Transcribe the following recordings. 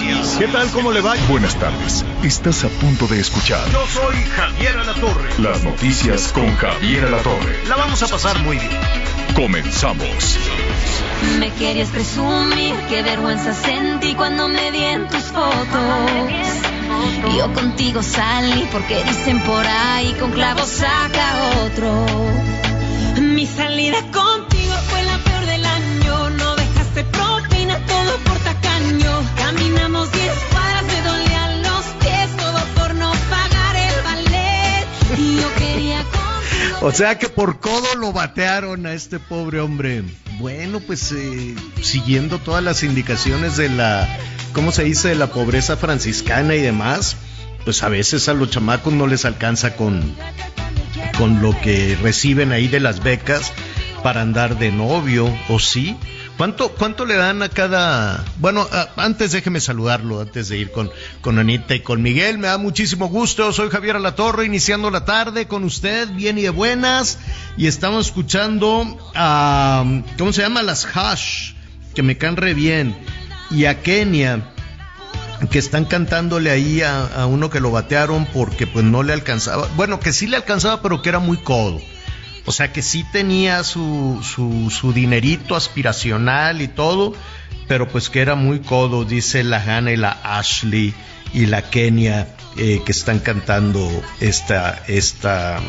noticias. ¿Qué tal? ¿Cómo le va? Buenas tardes. Estás a punto de escuchar Yo soy Javier Alatorre. las noticias con Javier Alatorre. La vamos a pasar muy bien. Comenzamos. Me querías presumir, qué vergüenza sentí cuando me vi en tus fotos. Yo contigo salí porque dicen por ahí con clavos saca otro. Mi salida contigo fue la peor del año. No dejaste propina, todo por tacaño. O sea que por codo lo batearon a este pobre hombre. Bueno, pues eh, siguiendo todas las indicaciones de la, ¿cómo se dice? De la pobreza franciscana y demás, pues a veces a los chamacos no les alcanza con, con lo que reciben ahí de las becas para andar de novio, ¿o sí? ¿Cuánto, cuánto le dan a cada...? Bueno, antes déjeme saludarlo, antes de ir con, con Anita y con Miguel. Me da muchísimo gusto. Soy Javier Alatorre, iniciando la tarde con usted, bien y de buenas. Y estamos escuchando a... ¿Cómo se llama? Las Hash, que me caen re bien. Y a Kenia, que están cantándole ahí a, a uno que lo batearon porque pues no le alcanzaba. Bueno, que sí le alcanzaba, pero que era muy codo. O sea que sí tenía su, su, su dinerito aspiracional y todo, pero pues que era muy codo, dice la Hannah y la Ashley y la Kenia eh, que están cantando esta, esta,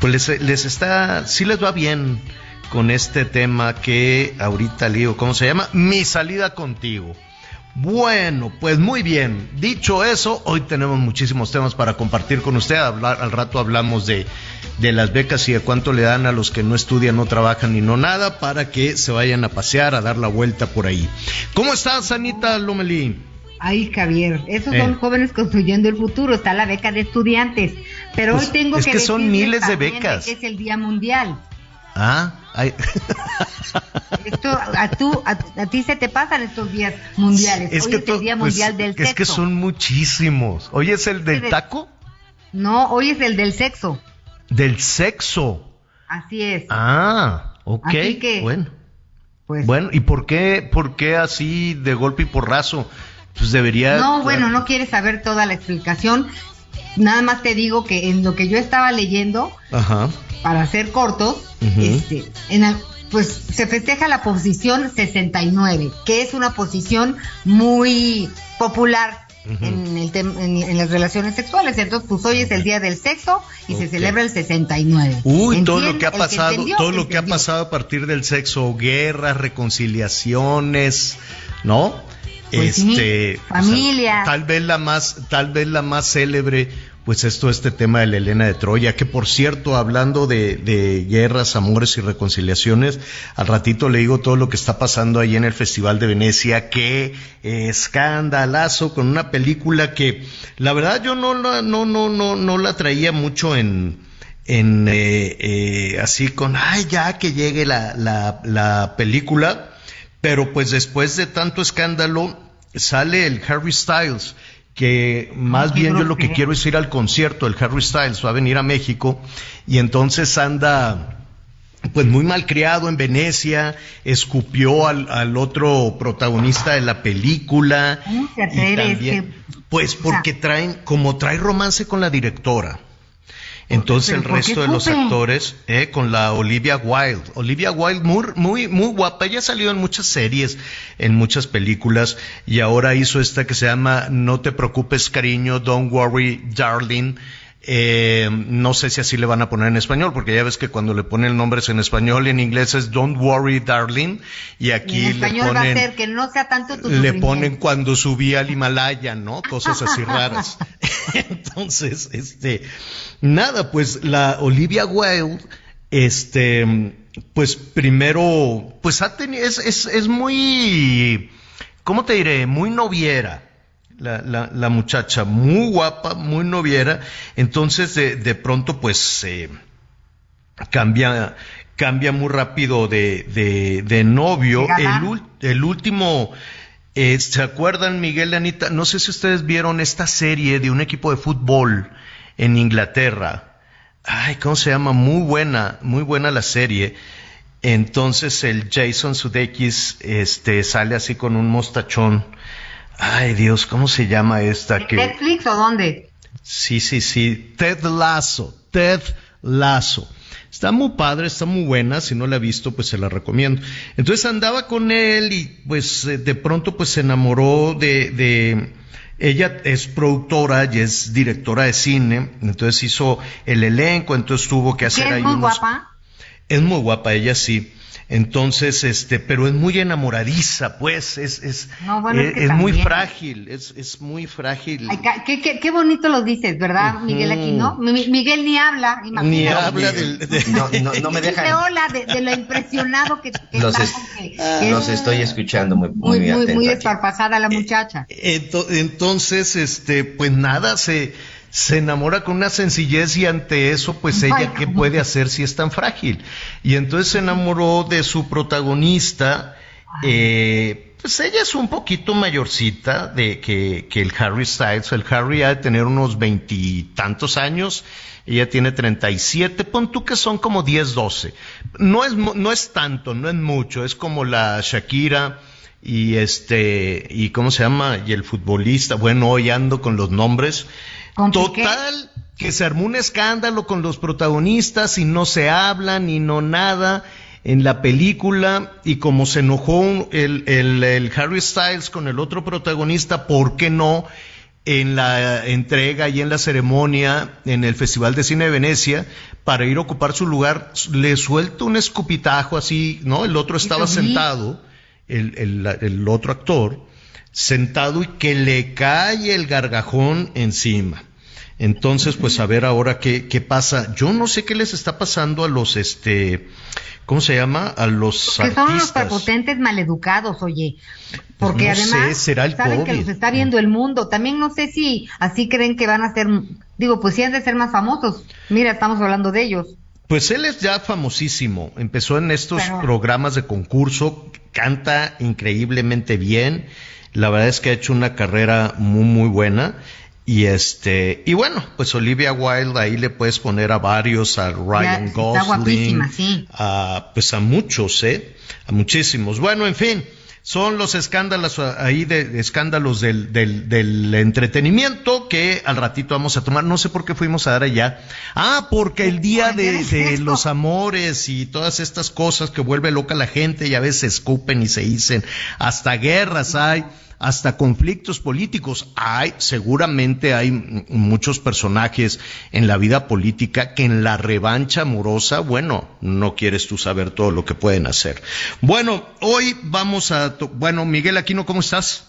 pues les, les está, sí les va bien con este tema que ahorita le digo, ¿cómo se llama? Mi salida contigo. Bueno, pues muy bien. Dicho eso, hoy tenemos muchísimos temas para compartir con usted. Hablar, al rato hablamos de, de las becas y de cuánto le dan a los que no estudian, no trabajan ni no nada para que se vayan a pasear, a dar la vuelta por ahí. ¿Cómo estás, Anita Lomelí? Ay, Javier, esos Eh. son jóvenes construyendo el futuro. Está la beca de estudiantes. Pero Pues, hoy tengo es que que son miles de becas. que es el Día Mundial. Ah, ay. Esto, a, tú, a, a ti se te pasan estos días mundiales. es hoy que es el Día pues, Mundial del es Sexo. que son muchísimos. Hoy es el del de- taco, No, hoy es el del sexo. del sexo. Así es. Ah, ok. Así que- bueno. pues, Bueno, ¿y por qué, por qué así de golpe y porrazo? Pues debería. no, bueno, no quieres saber toda la explicación. Nada más te digo que en lo que yo estaba leyendo, Ajá. para ser cortos, este, en al- pues se festeja la posición 69, que es una posición muy popular en, el en, en las relaciones sexuales. Entonces, pues hoy es el día del sexo y se celebra el 69. Uy, todo lo que ha pasado, entendió, todo lo que ha pasado a partir del sexo, guerras, reconciliaciones, ¿no? Pues sí, este, o sea, familia. tal vez la más, tal vez la más célebre, pues es todo este tema de la Elena de Troya, que por cierto, hablando de, de guerras, amores y reconciliaciones, al ratito le digo todo lo que está pasando ahí en el Festival de Venecia, qué escandalazo con una película que la verdad yo no la, no, no, no, no la traía mucho en, en eh, eh, así con, ay, ya que llegue la, la, la película, pero pues después de tanto escándalo sale el Harry Styles, que más bien yo lo que quiero es ir al concierto, el Harry Styles va a venir a México y entonces anda pues muy malcriado en Venecia, escupió al, al otro protagonista de la película. ¿Cómo se y también- pues porque traen, como trae romance con la directora. Entonces ¿Pero el resto de los actores, eh, con la Olivia Wilde. Olivia Wilde muy, muy, muy guapa. Ella ha salido en muchas series, en muchas películas, y ahora hizo esta que se llama No te preocupes, cariño, Don't worry, darling. Eh, no sé si así le van a poner en español, porque ya ves que cuando le ponen nombres en español, en inglés es Don't worry, darling, y aquí Y en le español va a ponen ser que no sea tanto tu le ponen cuando subí al Himalaya, ¿no? Cosas así raras. Entonces, este, nada, pues la Olivia Wilde, este, pues primero, pues ha tenido, es, es, es muy, ¿cómo te diré? Muy noviera. La, la, la muchacha, muy guapa, muy noviera, entonces de, de pronto pues eh, cambia, cambia muy rápido de, de, de novio. El, el último, eh, ¿se acuerdan, Miguel y Anita? No sé si ustedes vieron esta serie de un equipo de fútbol en Inglaterra. Ay, ¿cómo se llama? Muy buena, muy buena la serie. Entonces el Jason Sudeikis este, sale así con un mostachón. Ay, Dios, ¿cómo se llama esta? Que... ¿Netflix o dónde? Sí, sí, sí. Ted Lasso. Ted Lasso. Está muy padre, está muy buena. Si no la ha visto, pues se la recomiendo. Entonces andaba con él y pues eh, de pronto pues se enamoró de, de... Ella es productora y es directora de cine. Entonces hizo el elenco, entonces tuvo que hacer es ahí muy unos... guapa. Es muy guapa ella, sí. Entonces, este, pero es muy enamoradiza, pues, es, es, No, bueno, es es, que es muy frágil, es, es muy frágil. Ay, qué, qué, qué bonito lo dices, ¿verdad, Miguel Aquino? Mi- Miguel ni habla, Ni imagínate. habla del, de- No, no, no me dejan. hola de, de lo impresionado que, que Los, está es- con que- que los es estoy escuchando muy, muy, muy, muy, muy aquí. desparpasada la muchacha. Ento- Entonces, este, pues nada, se, se enamora con una sencillez y ante eso, pues ella, ¿qué puede hacer si es tan frágil? Y entonces se enamoró de su protagonista, eh, pues ella es un poquito mayorcita de que, que el Harry Styles. El Harry ha de tener unos veintitantos años. Ella tiene 37, pon tú que son como 10, 12. No es, no es tanto, no es mucho, es como la Shakira y este, y cómo se llama, y el futbolista, bueno, hoy ando con los nombres. Total, que se armó un escándalo con los protagonistas y no se hablan y no nada en la película y como se enojó el, el, el Harry Styles con el otro protagonista, ¿por qué no? En la entrega y en la ceremonia en el Festival de Cine de Venecia, para ir a ocupar su lugar, le suelta un escupitajo así, ¿no? El otro estaba sentado, el, el, el otro actor, sentado y que le cae el gargajón encima. Entonces, pues a ver ahora qué, qué pasa. Yo no sé qué les está pasando a los, este, ¿cómo se llama? A los Que son unos artistas. prepotentes maleducados, oye. Porque No sé, además será el saben que los está viendo el mundo. También no sé si así creen que van a ser, digo, pues sí han de ser más famosos. Mira, estamos hablando de ellos. Pues él es ya famosísimo. Empezó en estos Pero- programas de concurso, canta increíblemente bien. La verdad es que ha hecho una carrera muy, muy buena. Y este, y bueno, pues Olivia Wilde ahí le puedes poner a varios, a Ryan está Gosling, sí. a, pues a muchos, eh, a muchísimos. Bueno, en fin, son los escándalos ah, ahí de escándalos del, del, del entretenimiento que al ratito vamos a tomar. No sé por qué fuimos a dar allá. Ah, porque el día de, los amores y todas estas cosas que vuelve loca la gente y a veces se escupen y se dicen, hasta guerras hay, hasta conflictos políticos hay, seguramente hay muchos personajes en la vida política que en la revancha amorosa, bueno, no quieres tú saber todo lo que pueden hacer. Bueno, hoy vamos a, bueno, Miguel Aquino, ¿cómo estás?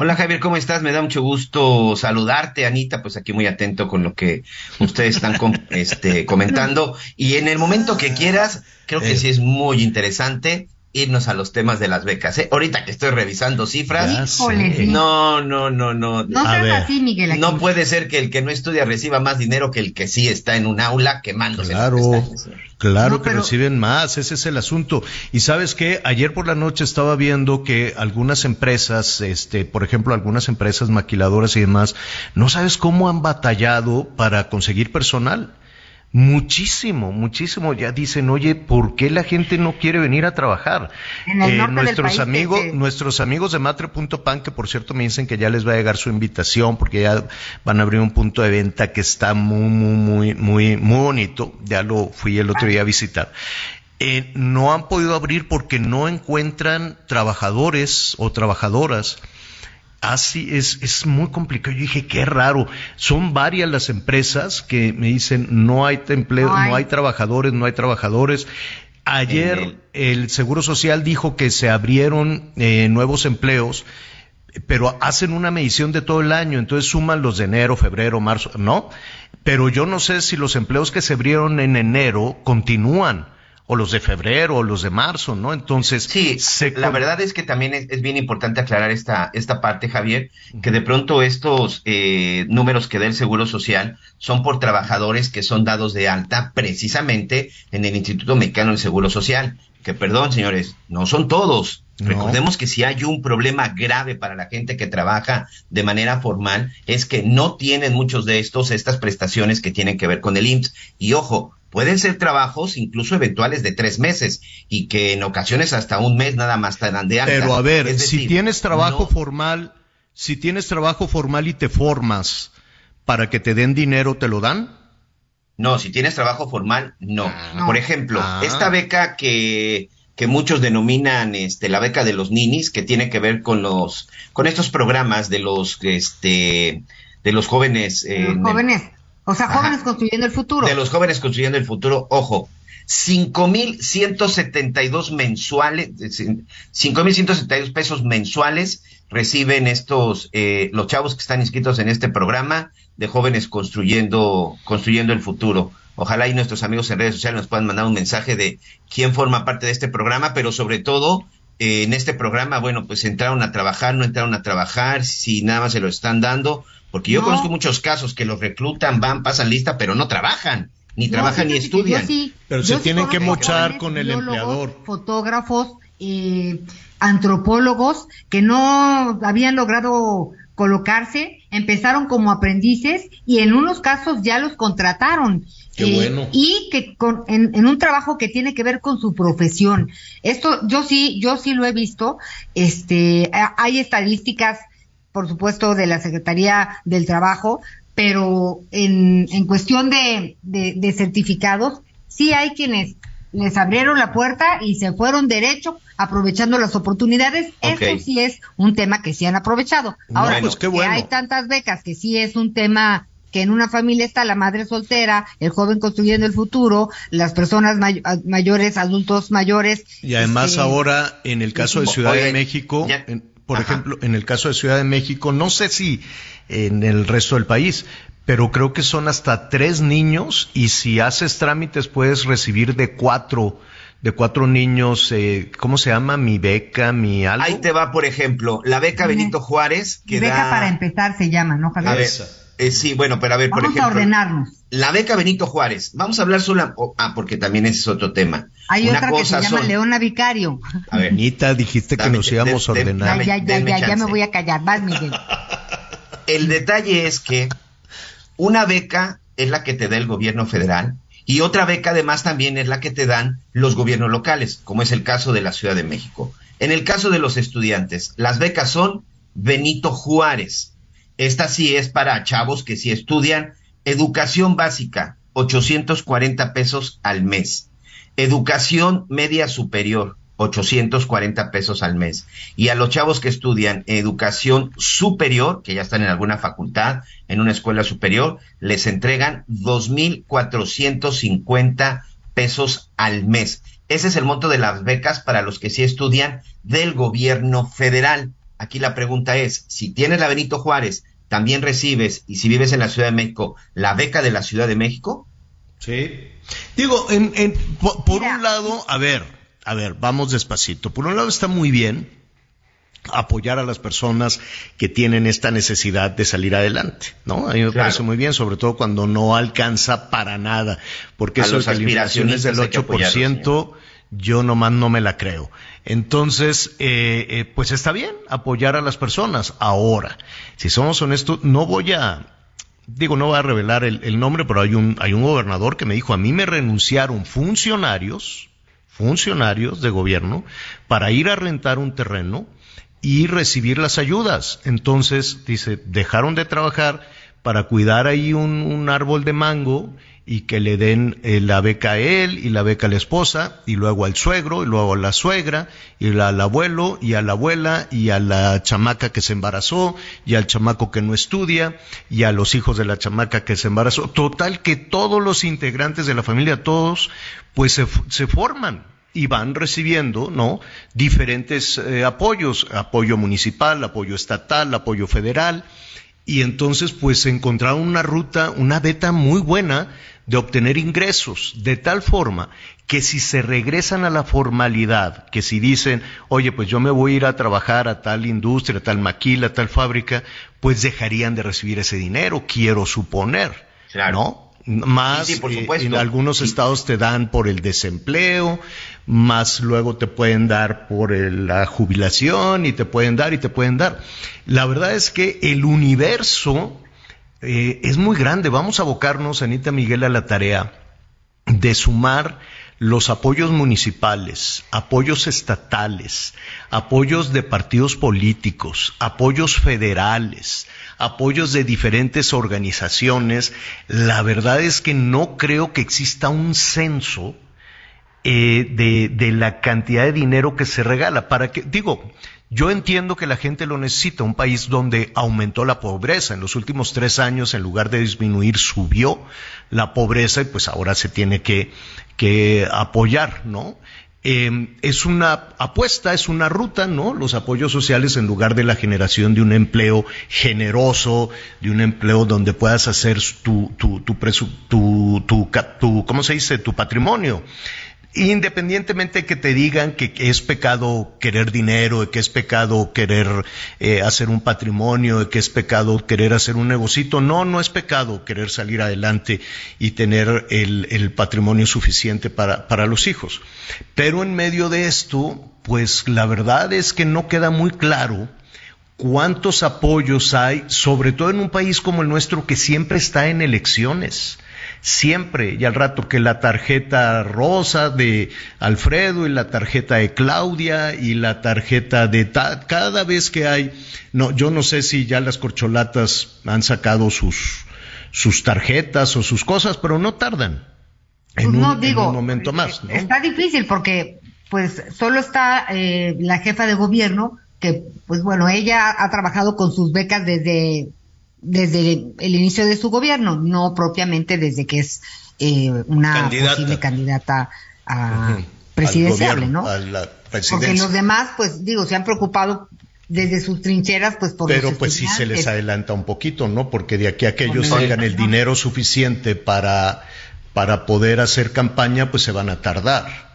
Hola Javier, ¿cómo estás? Me da mucho gusto saludarte, Anita, pues aquí muy atento con lo que ustedes están com- este, comentando. Y en el momento que quieras, creo que Eh. sí es muy interesante irnos a los temas de las becas. ¿eh? Ahorita que estoy revisando cifras, Híjole, no, no, no, no. No seas ver. así, Miguel. No puede ser que el que no estudia reciba más dinero que el que sí está en un aula quemándose. Claro, claro No, que pero- reciben más, ese es el asunto. Y sabes qué, ayer por la noche estaba viendo que algunas empresas, este, por ejemplo, algunas empresas maquiladoras y demás, no sabes cómo han batallado para conseguir personal. Muchísimo, muchísimo. Ya dicen, oye, ¿por qué la gente no quiere venir a trabajar? Eh, nuestros amigos, este- nuestros amigos de Matre.pan, que por cierto me dicen que ya les va a llegar su invitación porque ya van a abrir un punto de venta que está muy, muy, muy, muy, muy bonito. Ya lo fui el otro día a visitar. Eh, no han podido abrir porque no encuentran trabajadores o trabajadoras. Así es, es muy complicado. Yo dije, qué raro. Son varias las empresas que me dicen, no hay empleo, No hay. no hay trabajadores, no hay trabajadores. Ayer En el Seguro Social dijo que se abrieron eh, nuevos empleos, pero hacen una medición de todo el año, entonces suman los de enero, febrero, marzo, ¿no? Pero yo no sé si los empleos que se abrieron en enero continúan o los de febrero o los de marzo, ¿no? Entonces, sí, la verdad es que también es, bien importante aclarar esta, esta parte, Javier, que de pronto estos eh, números que da el Seguro Social son por trabajadores que son dados de alta precisamente en el Instituto Mexicano del Seguro Social. Que perdón, señores, no son todos. Recordemos que si hay un problema grave para la gente que trabaja de manera formal, es que no tienen muchos de estos estas prestaciones que tienen que ver con el IMSS. Y ojo, Pueden ser trabajos incluso eventuales de tres meses y que en ocasiones hasta un mes nada más te dan de alta. Pero a ver, si tienes trabajo formal, si tienes trabajo formal y te formas para que te den dinero, ¿te lo dan? No, si tienes trabajo formal, no. Ah. Por ejemplo, ah. esta beca que, que muchos denominan este, la beca de los ninis, que tiene que ver con los, con estos programas de los, este, de los jóvenes. los jóvenes. O sea, jóvenes construyendo el futuro. De los jóvenes construyendo el futuro, ojo, 5.172 mensuales, 5.172 pesos mensuales reciben estos, eh, los chavos que están inscritos en este programa de jóvenes construyendo, construyendo el futuro. Ojalá y nuestros amigos en redes sociales nos puedan mandar un mensaje de quién forma parte de este programa, pero sobre todo eh, en este programa, bueno, pues entraron a trabajar, no entraron a trabajar, si nada más se lo están dando, porque yo conozco muchos casos que los reclutan, van, pasan lista, pero no trabajan, ni trabajan ni estudian. pero se tienen que mochar con el empleador. Fotógrafos, eh, antropólogos que no habían logrado colocarse, empezaron como aprendices y en unos casos ya los contrataron. Qué eh, bueno. Y que con, en, en, un trabajo que tiene que ver con su profesión. Esto yo sí, yo sí lo he visto. Este, hay estadísticas por supuesto, de la Secretaría del Trabajo, pero en, en cuestión de, de, certificados, sí hay quienes les abrieron la puerta y se fueron derecho aprovechando las oportunidades. Eso sí es un tema que sí han aprovechado. Ahora, pues que hay tantas becas que sí es un tema que en una familia está la madre soltera, el joven construyendo el futuro, las personas mayores, adultos mayores. Y además este, ahora, en el caso de Ciudad de México, por ejemplo, en el caso de Ciudad de México, no sé si en el resto del país, pero creo que son hasta tres niños y si haces trámites puedes recibir de cuatro de cuatro niños, eh, ¿cómo se llama? Mi beca, mi algo. Ahí te va, por ejemplo, la beca Benito Juárez. Que beca para empezar se llama, ¿no, Javier? A ver, eh, sí, bueno, pero a ver, por ejemplo. Vamos a ordenarnos. La beca Benito Juárez. Vamos a hablar solo. ah, porque también ese es otro tema. Hay otra que se llama Leona Vicario. A ver. Anita, dijiste que nos íbamos a ordenar. ya, ya, ya, ya me voy a callar. Vas, Miguel. El detalle es que una beca es la que te da el gobierno federal y otra beca además también es la que te dan los gobiernos locales, como es el caso de la Ciudad de México. En el caso de los estudiantes, las becas son Benito Juárez esta sí es para chavos que sí estudian educación básica, 840 pesos al mes. Educación media superior, 840 pesos al mes. Y a los chavos que estudian educación superior, que ya están en alguna facultad, en una escuela superior, les entregan 2.450 pesos al mes. Ese es el monto de las becas para los que sí estudian del gobierno federal. Aquí la pregunta es, si tienes la Benito Juárez, ¿también recibes, y si vives en la Ciudad de México, la beca de la Ciudad de México? Sí. Digo, en, en, por, un lado, a ver, a ver, vamos despacito. Por un lado está muy bien apoyar a las personas que tienen esta necesidad de salir adelante, ¿no? A mí me parece muy bien, sobre todo cuando no alcanza para nada, porque eso de aspiraciones del 8%, yo nomás no me la creo. Entonces, eh, eh, pues está bien apoyar a las personas. Ahora, si somos honestos, no voy a, digo, no voy a revelar el, nombre, pero hay un, hay un gobernador que me dijo, a mí me renunciaron funcionarios, funcionarios de gobierno, para ir a rentar un terreno y recibir las ayudas. Entonces, dice, dejaron de trabajar para cuidar ahí un, árbol de mango y que le den eh, la beca a él y la beca a la esposa y luego al suegro y luego a la suegra y al abuelo y a la abuela y a la chamaca que se embarazó y al chamaco que no estudia y a los hijos de la chamaca que se embarazó. Total que todos los integrantes de la familia, todos, pues se, se forman y van recibiendo, ¿no? Diferentes eh, apoyos, apoyo municipal, apoyo estatal, apoyo federal y entonces pues encontraron una ruta, una beta muy buena de obtener ingresos, de tal forma que si se regresan a la formalidad, que si dicen, oye, pues yo me voy a ir a trabajar a tal industria, a tal maquila, a tal fábrica, pues dejarían de recibir ese dinero, quiero suponer, ¿no? Más eh, en algunos estados te dan por el desempleo, más luego te pueden dar por la jubilación y te pueden dar y te pueden dar. La verdad es que el universo eh, es muy grande. Vamos a abocarnos, Anita Miguel, a la tarea de sumar los apoyos municipales, apoyos estatales, apoyos de partidos políticos, apoyos federales, apoyos de diferentes organizaciones. La verdad es que no creo que exista un censo eh, de, de, la cantidad de dinero que se regala. Para que, digo, yo entiendo que la gente lo necesita, un país donde aumentó la pobreza. En los últimos tres años, en lugar de disminuir, subió la pobreza y pues ahora se tiene que, que apoyar, ¿no? Eh, es una apuesta, es una ruta, ¿no? Los apoyos sociales en lugar de la generación de un empleo generoso, de un empleo donde puedas hacer tu, tu, tu, tu, tu, tu ¿cómo se dice? Tu patrimonio independientemente que te digan que es pecado querer dinero, que es pecado querer eh, hacer un patrimonio, que es pecado querer hacer un negocito, no, no es pecado querer salir adelante y tener el, patrimonio suficiente para, para los hijos. Pero en medio de esto, pues la verdad es que no queda muy claro cuántos apoyos hay, sobre todo en un país como el nuestro que siempre está en elecciones siempre, y al rato que la tarjeta rosa de Alfredo y la tarjeta de Claudia y la tarjeta de cada vez que hay, no, yo no sé si ya las corcholatas han sacado sus, sus tarjetas o sus cosas, pero no tardan. En, pues un, digo, momento más. Está difícil porque pues solo está eh, la jefa de gobierno que pues bueno, ella ha trabajado con sus becas desde desde el, inicio de su gobierno, no propiamente desde que es eh, una posible candidata a presidenciable, ¿no? Porque los demás, pues digo, se han preocupado desde sus trincheras, pues por Pero pues sí se les adelanta un poquito, ¿no? Porque de aquí a que ellos tengan el dinero suficiente para, para poder hacer campaña, pues se van a tardar.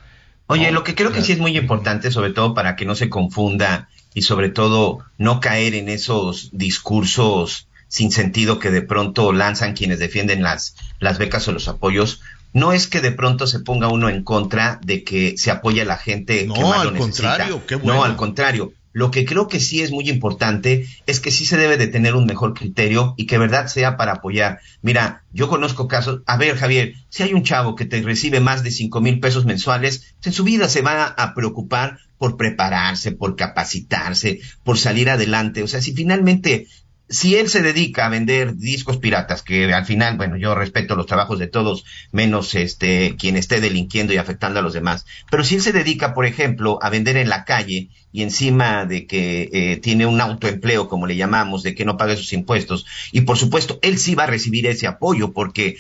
Oye, lo que creo que sí es muy importante, sobre todo para que no se confunda y sobre todo no caer en esos discursos sin sentido que de pronto lanzan quienes defienden las, las becas o los apoyos, no es que de pronto se ponga uno en contra de que se apoye a la gente no, que más al contrario, qué bueno. No, al contrario. Lo que creo que sí es muy importante es que sí se debe de tener un mejor criterio y que verdad sea para apoyar. Mira, yo conozco casos, a ver Javier, si hay un chavo que te recibe más de cinco mil pesos mensuales, en su vida se va a preocupar por prepararse, por capacitarse, por salir adelante. O sea, si finalmente si él se dedica a vender discos piratas, que al final, bueno, yo respeto los trabajos de todos, menos este quien esté delinquiendo y afectando a los demás, pero si él se dedica, por ejemplo, a vender en la calle y encima de que eh, tiene un autoempleo, como le llamamos, de que no pague sus impuestos, y por supuesto, él sí va a recibir ese apoyo porque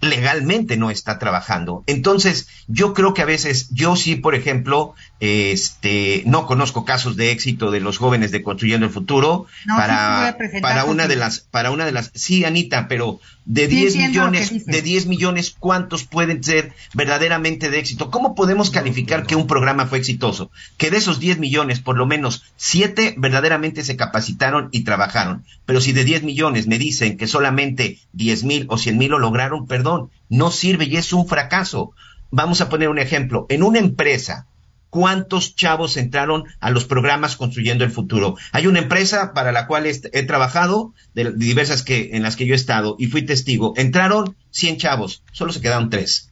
legalmente no está trabajando. Entonces, yo creo que a veces, yo sí, por ejemplo, este, no conozco casos de éxito de los jóvenes de Construyendo el Futuro para, para una de las, para una de las, sí, Anita, pero de 10 millones, de 10 millones, ¿cuántos pueden ser verdaderamente de éxito? ¿Cómo podemos calificar que un programa fue exitoso? Que de esos 10 millones, por lo menos 7 verdaderamente se capacitaron y trabajaron. Pero si de 10 millones me dicen que solamente 10 mil o 100 mil lo lograron, perdón, no sirve y es un fracaso. Vamos a poner un ejemplo. En una empresa, cuántos chavos entraron a los programas Construyendo el Futuro. Hay una empresa para la cual he, trabajado, de diversas que, en las que yo he estado, y fui testigo. Entraron 100 chavos, solo se quedaron tres.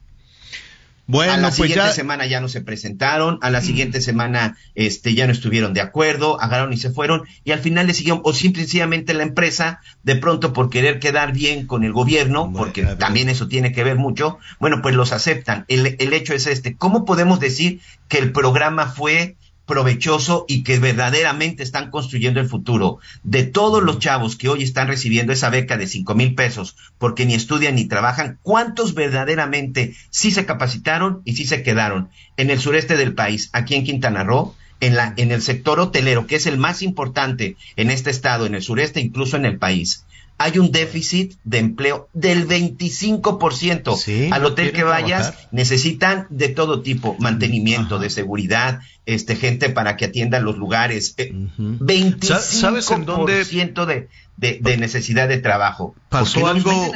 Bueno, a la pues siguiente semana ya no se presentaron, a la siguiente semana este ya no estuvieron de acuerdo, agarraron y se fueron, y al final le siguieron, o simplemente la empresa, de pronto por querer quedar bien con el gobierno, porque también eso tiene que ver mucho, bueno, pues los aceptan. El, el hecho es este, ¿cómo podemos decir que el programa fue provechoso y que verdaderamente están construyendo el futuro. De todos los chavos que hoy están recibiendo esa beca de cinco mil pesos porque ni estudian ni trabajan, ¿cuántos verdaderamente sí se capacitaron y sí se quedaron? En el sureste del país, aquí en Quintana Roo, en, la, en el sector hotelero, que es el más importante en este estado, en el sureste, incluso en el país, hay un déficit de empleo del 25%. Sí, Al hotel que vayas trabajar. necesitan de todo tipo, mantenimiento, Ajá. de seguridad, este gente para que atiendan los lugares. eh, Ujú. 25% Sa- ¿Sabes en dónde de, de, de necesidad de trabajo. ¿Por pasó algo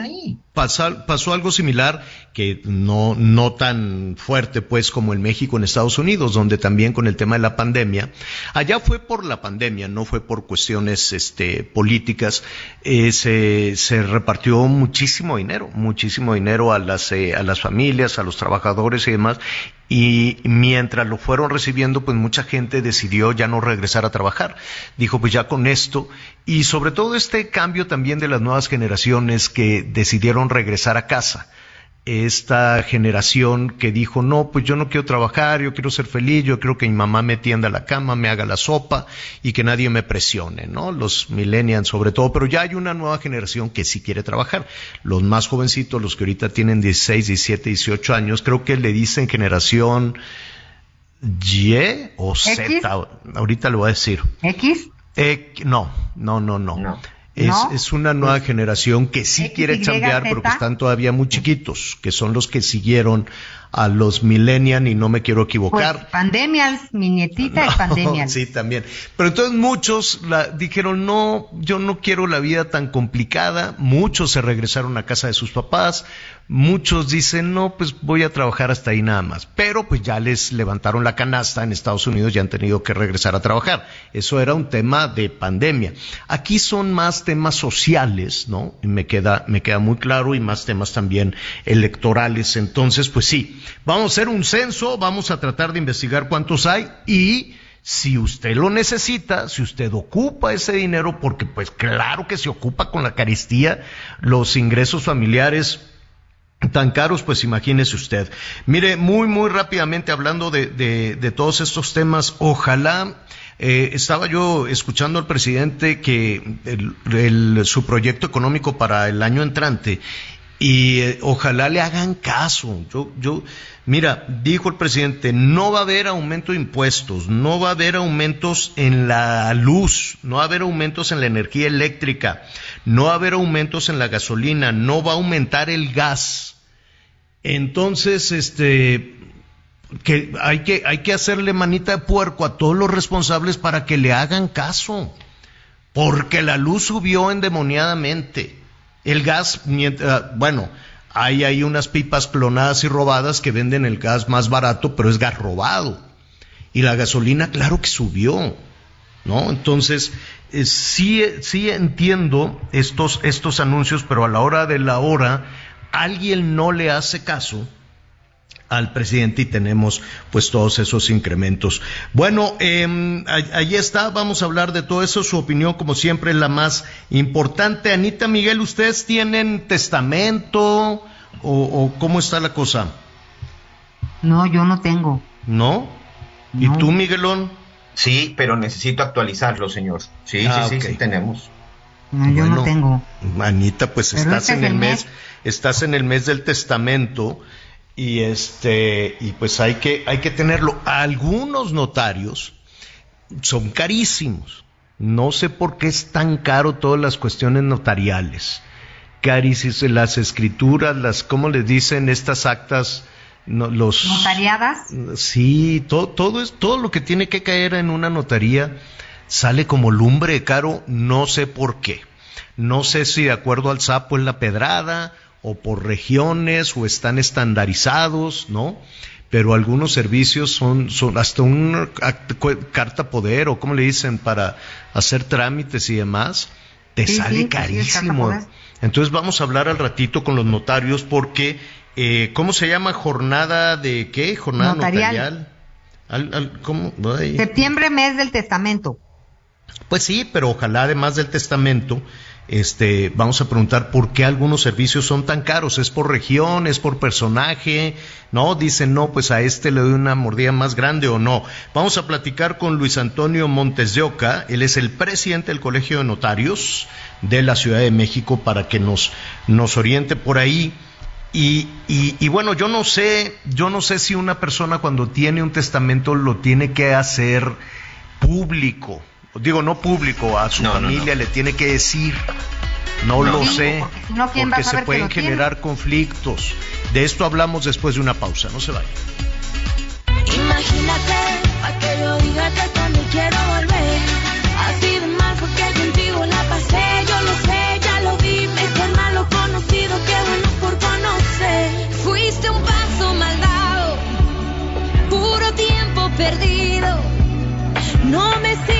pasó algo similar que no no tan fuerte pues como en México en Estados Unidos donde también con el tema de la pandemia allá fue por la pandemia no fue por cuestiones este políticas eh, se, se repartió muchísimo dinero muchísimo dinero a las eh, a las familias a los trabajadores y demás y mientras lo fueron recibiendo, pues mucha gente decidió ya no regresar a trabajar. Dijo, pues ya con esto, y sobre todo este cambio también de las nuevas generaciones que decidieron regresar a casa. Esta generación que dijo, no, pues yo no quiero trabajar, yo quiero ser feliz, yo quiero que mi mamá me tienda la cama, me haga la sopa y que nadie me presione, ¿no? Los millennials sobre todo, pero ya hay una nueva generación que sí quiere trabajar. Los más jovencitos, los que ahorita tienen 16, 17, 18 años, creo que le dicen generación Y o Z, ¿X? ahorita le voy a decir. ¿X? Eh, no, no, no, no. No. Es, ¿No? es una nueva generación que sí quiere chambear, pero que están todavía muy chiquitos, que son los que siguieron a los millennials y no me quiero Pues equivocar. pandemials, mi nietita es pandemial. Sí, también. Pero entonces muchos la, dijeron, no, yo no quiero la vida tan complicada. Muchos se regresaron a casa de sus papás. Muchos dicen, no, pues voy a trabajar hasta ahí nada más. Pero pues ya les levantaron la canasta en Estados Unidos y han tenido que regresar a trabajar. Eso era un tema de pandemia. Aquí son más temas sociales, ¿no? Y me queda, me queda muy claro y más temas también electorales. Entonces, pues sí, vamos a hacer un censo, vamos a tratar de investigar cuántos hay y si usted lo necesita, si usted ocupa ese dinero, porque pues claro que se ocupa con la caristía, los ingresos familiares tan caros, pues imagínese usted. Mire, muy, muy rápidamente hablando de, todos estos temas, ojalá, eh, estaba yo escuchando al presidente que el- su proyecto económico para el año entrante y eh, ojalá le hagan caso. Yo, yo, mira, dijo el presidente, no va a haber aumento de impuestos, no va a haber aumentos en la luz, no va a haber aumentos en la energía eléctrica, no va a haber aumentos en la gasolina, no va a aumentar el gas. Entonces, este, que hay que, hay que hacerle manita de puerco a todos los responsables para que le hagan caso. Porque la luz subió endemoniadamente. El gas, mientras, bueno, hay ahí unas pipas clonadas y robadas que venden el gas más barato, pero es gas robado. Y la gasolina, claro que subió. ¿No? Entonces, eh, sí, sí entiendo estos, estos anuncios, pero a la hora de la hora, alguien no le hace caso al presidente y tenemos pues todos esos incrementos. Bueno, eh, allí está, vamos a hablar de todo eso, su opinión como siempre es la más importante. Anita Miguel, ¿ustedes tienen testamento o, o cómo está la cosa? No, yo no tengo. ¿No? ¿Y No. tú, Miguelón? Sí, pero necesito actualizarlo, señor. Sí, Ah, sí, ok. sí, sí, tenemos. No, yo Bueno, no tengo. Anita, pues Pero estás este en el el mes, mes. estás en el mes del testamento y este y pues hay que hay que tenerlo. Algunos notarios son carísimos. No sé por qué es tan caro todas las cuestiones notariales. Carísimas las escrituras, las cómo les dicen estas actas no, los ¿Notariadas? Sí, todo, todo es todo lo que tiene que caer en una notaría sale como lumbre de caro, no sé por qué. No sé si de acuerdo al sapo en la pedrada o por regiones o están estandarizados, ¿no? Pero algunos servicios son, son hasta una carta poder o como le dicen para hacer trámites y demás, te Sí, sale sí, sí, carísimo. Entonces vamos a hablar al ratito con los notarios porque, eh, ¿cómo se llama? Jornada de qué? Jornada Notarial. notarial. Al- al- ¿Cómo? Ay. Septiembre, mes del testamento. Pues sí, pero ojalá además del testamento, este, vamos a preguntar por qué algunos servicios son tan caros. ¿Es por región? ¿Es por personaje? No, dicen no, pues a este le doy una mordida más grande o no. Vamos a platicar con Luis Antonio Montes de Oca. Él es el presidente del Colegio de Notarios de la Ciudad de México para que nos, nos oriente por ahí. Y, y, bueno, yo no sé, yo no sé si una persona cuando tiene un testamento lo tiene que hacer público. Digo, no público, a su familia le tiene que decir. No, lo sé, porque, se pueden generar conflictos. De esto hablamos después de una pausa, no se vaya. Imagínate, para que yo diga que también quiero volver. Así de mal porque contigo la pasé, yo lo sé, ya lo vi, mejor malo conocido que bueno por conocer. Fuiste un paso mal dado, puro tiempo perdido.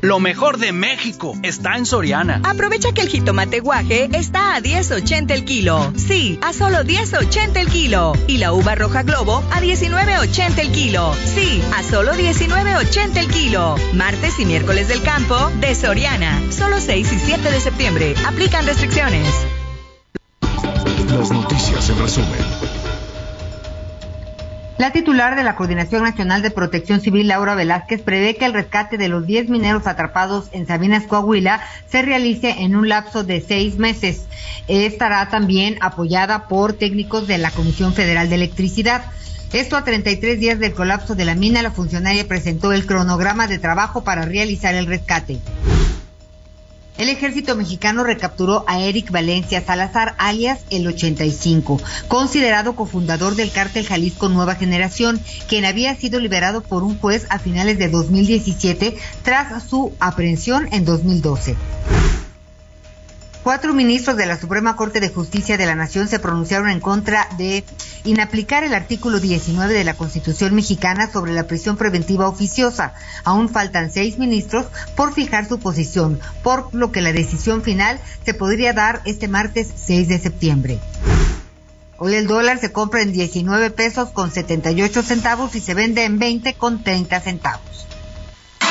Lo mejor de México está en Soriana. Aprovecha que el jitomate guaje está a 10.80 el kilo. Sí, a solo 10.80 el kilo. Y la uva roja globo a 19.80 el kilo. Sí, a solo 19.80 el kilo. Martes y miércoles del campo de Soriana. Solo 6 y 7 de septiembre. Aplican restricciones. Las noticias en resumen. La titular de la Coordinación Nacional de Protección Civil, Laura Velázquez, prevé que el rescate de los 10 mineros atrapados en Sabinas, Coahuila, se realice en un lapso de seis meses. Estará también apoyada por técnicos de la Comisión Federal de Electricidad. Esto a 33 días del colapso de la mina, la funcionaria presentó el cronograma de trabajo para realizar el rescate. El ejército mexicano recapturó a Eric Valencia Salazar, alias el 85, considerado cofundador del cártel Jalisco Nueva Generación, quien había sido liberado por un juez a finales de 2017 tras su aprehensión en 2012. Cuatro ministros de la Suprema Corte de Justicia de la Nación se pronunciaron en contra de inaplicar el artículo 19 de la Constitución mexicana sobre la prisión preventiva oficiosa. Aún faltan seis ministros por fijar su posición, por lo que la decisión final se podría dar este martes 6 de septiembre. Hoy el dólar se compra en 19 pesos con 78 centavos y se vende en 20 con 30 centavos.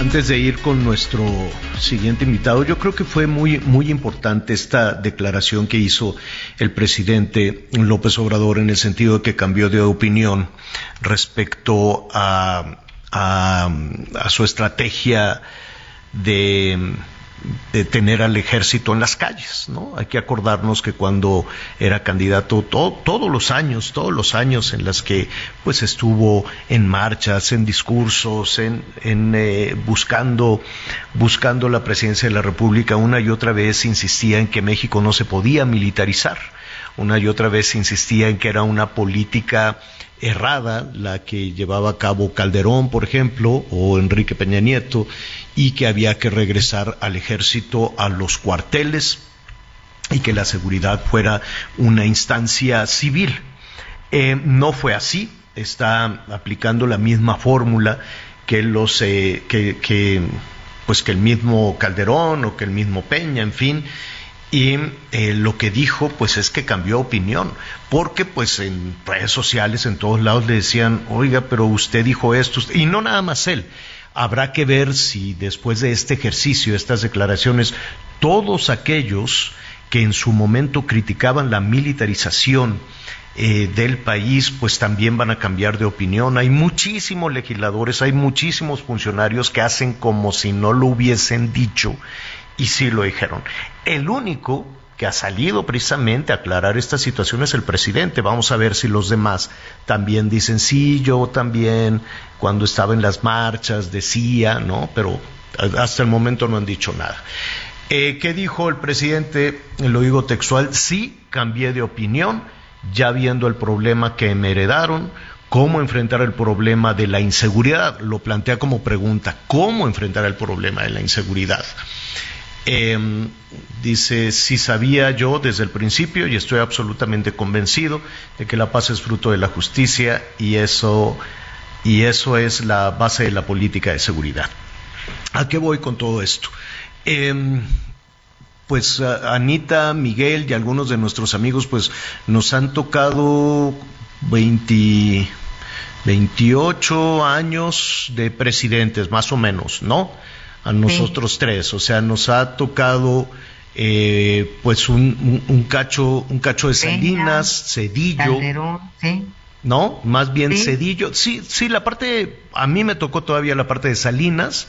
Antes de ir con nuestro siguiente invitado, yo creo que fue muy, muy importante esta declaración que hizo el presidente López Obrador en el sentido de que cambió de opinión respecto a, a su estrategia de de tener al ejército en las calles, ¿no? Hay que acordarnos que cuando era candidato todos los años, todos los años en las que pues estuvo en marchas, en discursos, en, en eh, buscando buscando la presidencia de la República una y otra vez insistía en que México no se podía militarizar, una y otra vez insistía en que era una política errada la que llevaba a cabo Calderón, por ejemplo, o Enrique Peña Nieto, y que había que regresar al ejército a los cuarteles y que la seguridad fuera una instancia civil. Eh, no fue así, está aplicando la misma fórmula que los eh, que, pues que el mismo Calderón o que el mismo Peña, en fin, y eh, lo que dijo pues es que cambió opinión porque pues en redes sociales en todos lados le decían oiga pero usted dijo esto y no nada más él habrá que ver si después de este ejercicio estas declaraciones todos aquellos que en su momento criticaban la militarización eh, del país, pues también van a cambiar de opinión. Hay muchísimos legisladores, hay muchísimos funcionarios que hacen como si no lo hubiesen dicho y sí lo dijeron. El único que ha salido precisamente a aclarar esta situación es el presidente. Vamos a ver si los demás también dicen, sí, yo también, cuando estaba en las marchas decía, ¿no? Pero hasta el momento no han dicho nada. Eh, ¿Qué dijo el presidente? Lo digo textual, sí, cambié de opinión, ya viendo el problema que me heredaron, cómo enfrentar el problema de la inseguridad. Lo plantea como pregunta, ¿cómo enfrentar el problema de la inseguridad? Em, dice, si sabía yo desde el principio y estoy absolutamente convencido de que la paz es fruto de la justicia y eso, y eso es la base de la política de seguridad. ¿A qué voy con todo esto? Em, pues Anita, Miguel y algunos de nuestros amigos pues nos han tocado 20, 28 años de presidentes, más o menos, ¿no? A nosotros tres, o sea, nos ha tocado eh, pues un, cacho un cacho de Salinas, Cedillo, ¿no? Más bien Cedillo, sí, sí, la parte, a mí me tocó todavía la parte de Salinas,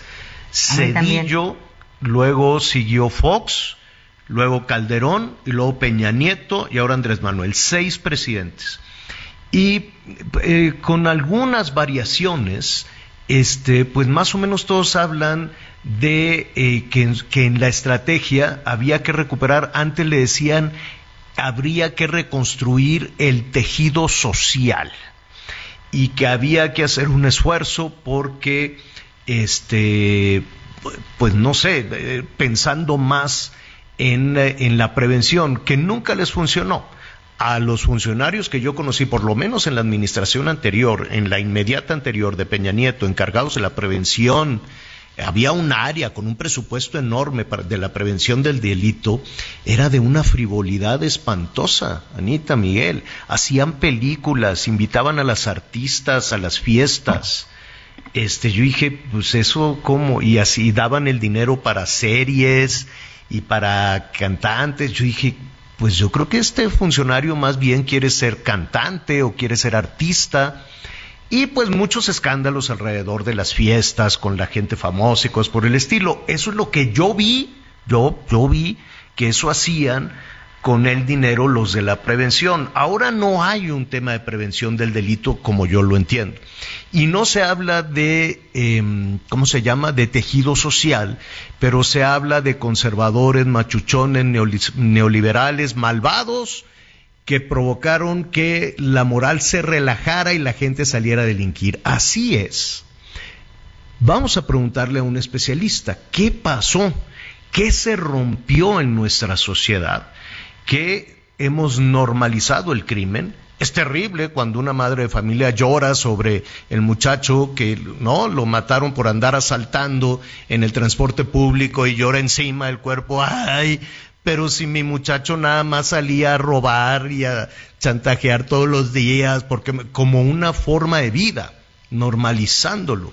Cedillo, luego siguió Fox, luego Calderón, y luego Peña Nieto y ahora Andrés Manuel, seis presidentes. Y eh, con algunas variaciones, este, pues más o menos todos hablan de eh, que, que, en la estrategia había que recuperar, antes le decían, habría que reconstruir el tejido social y que había que hacer un esfuerzo porque, este, pues no sé, eh, pensando más en, en la prevención, que nunca les funcionó. A los funcionarios que yo conocí, por lo menos en la administración anterior, en la inmediata anterior de Peña Nieto, encargados de la prevención, había un área con un presupuesto enorme de la prevención del delito, era de una frivolidad espantosa, Anita Miguel. Hacían películas, invitaban a las artistas a las fiestas. Este, yo dije, pues eso cómo, y así daban el dinero para series y para cantantes. Yo dije, pues yo creo que este funcionario más bien quiere ser cantante o quiere ser artista. Y pues muchos escándalos alrededor de las fiestas con la gente famosa y cosas por el estilo. Eso es lo que yo vi, yo, yo vi que eso hacían con el dinero los de la prevención. Ahora no hay un tema de prevención del delito como yo lo entiendo. Y no se habla de, em, ¿cómo se llama?, de tejido social, pero se habla de conservadores, machuchones, neoliberales, malvados, que provocaron que la moral se relajara y la gente saliera a delinquir. Así es. Vamos a preguntarle a un especialista, ¿qué pasó? ¿Qué se rompió en nuestra sociedad? que hemos normalizado el crimen. Es terrible cuando una madre de familia llora sobre el muchacho que no lo mataron por andar asaltando en el transporte público y llora encima del cuerpo. Ay, pero si mi muchacho nada más salía a robar y a chantajear todos los días, porque como una forma de vida, normalizándolo.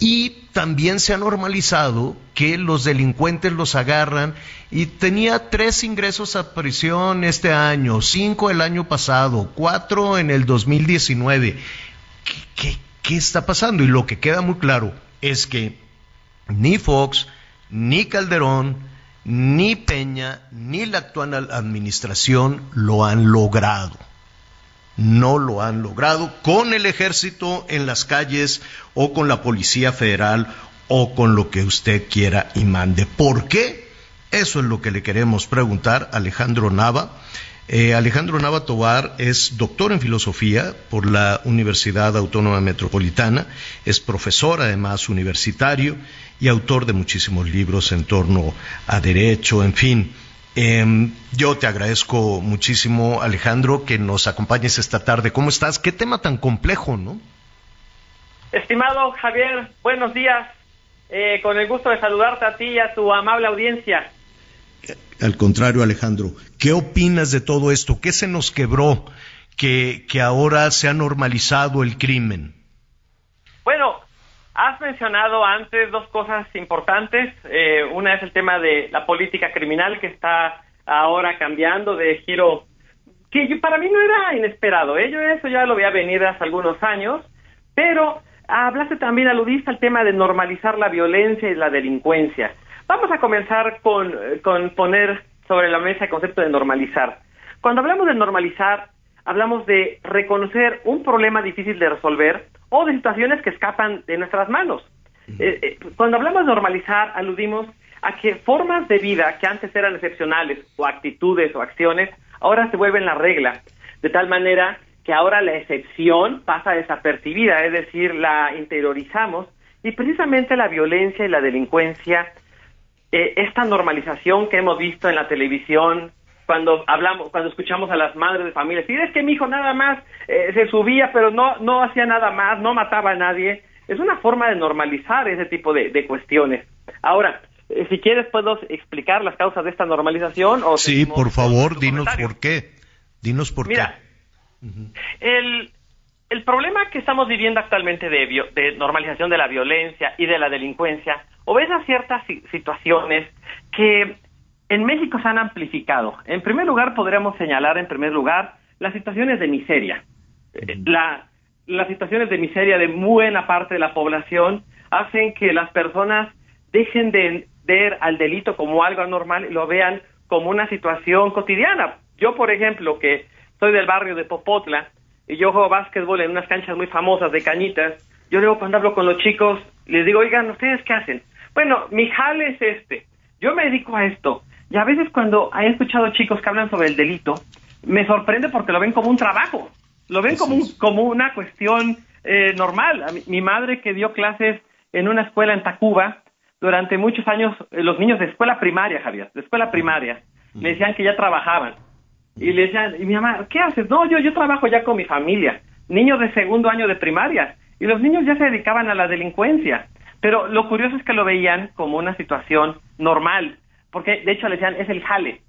Y también se ha normalizado que los delincuentes los agarran y tenía tres ingresos a prisión este año, cinco el año pasado, cuatro en el 2019. ¿Qué, qué está pasando? Y lo que queda muy claro es que ni Fox, ni Calderón, ni Peña, ni la actual administración lo han logrado no lo han logrado con el ejército en las calles o con la Policía Federal o con lo que usted quiera y mande. ¿Por qué? Eso es lo que le queremos preguntar a Alejandro Nava. Eh, Alejandro Nava Tobar es doctor en filosofía por la Universidad Autónoma Metropolitana, es profesor además universitario y autor de muchísimos libros en torno a derecho, en fin. Em, yo te agradezco muchísimo, Alejandro, que nos acompañes esta tarde. ¿Cómo estás? Qué tema tan complejo, ¿no? Estimado Javier, buenos días. Eh, con el gusto de saludarte a ti y a tu amable audiencia. Al contrario, Alejandro, ¿qué opinas de todo esto? ¿Qué se nos quebró que, que ahora se ha normalizado el crimen? Bueno, Has mencionado antes dos cosas importantes. Eh, una es el tema de la política criminal que está ahora cambiando de giro, que para mí no era inesperado. ¿eh? Yo eso ya lo veía venir hace algunos años, pero hablaste también, aludiste al tema de normalizar la violencia y la delincuencia. Vamos a comenzar con, con poner sobre la mesa el concepto de normalizar. Cuando hablamos de normalizar, hablamos de reconocer un problema difícil de resolver o de situaciones que escapan de nuestras manos. Eh, eh, cuando hablamos de normalizar, aludimos a que formas de vida que antes eran excepcionales, o actitudes o acciones, ahora se vuelven la regla, de tal manera que ahora la excepción pasa desapercibida, es decir, la interiorizamos y precisamente la violencia y la delincuencia, eh, esta normalización que hemos visto en la televisión, cuando hablamos, cuando escuchamos a las madres de familia, si es que mi hijo nada más eh, se subía, pero no, no hacía nada más, no mataba a nadie, es una forma de normalizar ese tipo de, de cuestiones. Ahora, eh, si quieres puedo explicar las causas de esta normalización. O sí, por favor, dinos por qué. Dinos por Mira, qué. el, el problema que estamos viviendo actualmente de, de normalización de la violencia y de la delincuencia obedece a ciertas si- situaciones que en México se han amplificado. En primer lugar, podríamos señalar, en primer lugar, las situaciones de miseria. Eh, La, las situaciones de miseria de buena parte de la población hacen que las personas dejen de ver al delito como algo anormal y lo vean como una situación cotidiana. Yo, por ejemplo, que soy del barrio de Popotla y yo juego básquetbol en unas canchas muy famosas de cañitas, yo luego cuando hablo con los chicos les digo, oigan, ¿ustedes qué hacen? Bueno, mi jale es este, yo me dedico a esto. Y a veces cuando he escuchado chicos que hablan sobre el delito, me sorprende porque lo ven como un trabajo, lo ven como, un- como una cuestión eh, normal. A mi, mi madre que dio clases en una escuela en Tacuba, durante muchos años eh, los niños de escuela primaria, Javier, de escuela primaria, me decían que ya trabajaban. Y le decían, y mi mamá, ¿qué haces? No, yo, yo trabajo ya con mi familia, niños de segundo año de primaria. Y los niños ya se dedicaban a la delincuencia. Pero lo curioso es que lo veían como una situación normal, porque de hecho le decían, es el jale.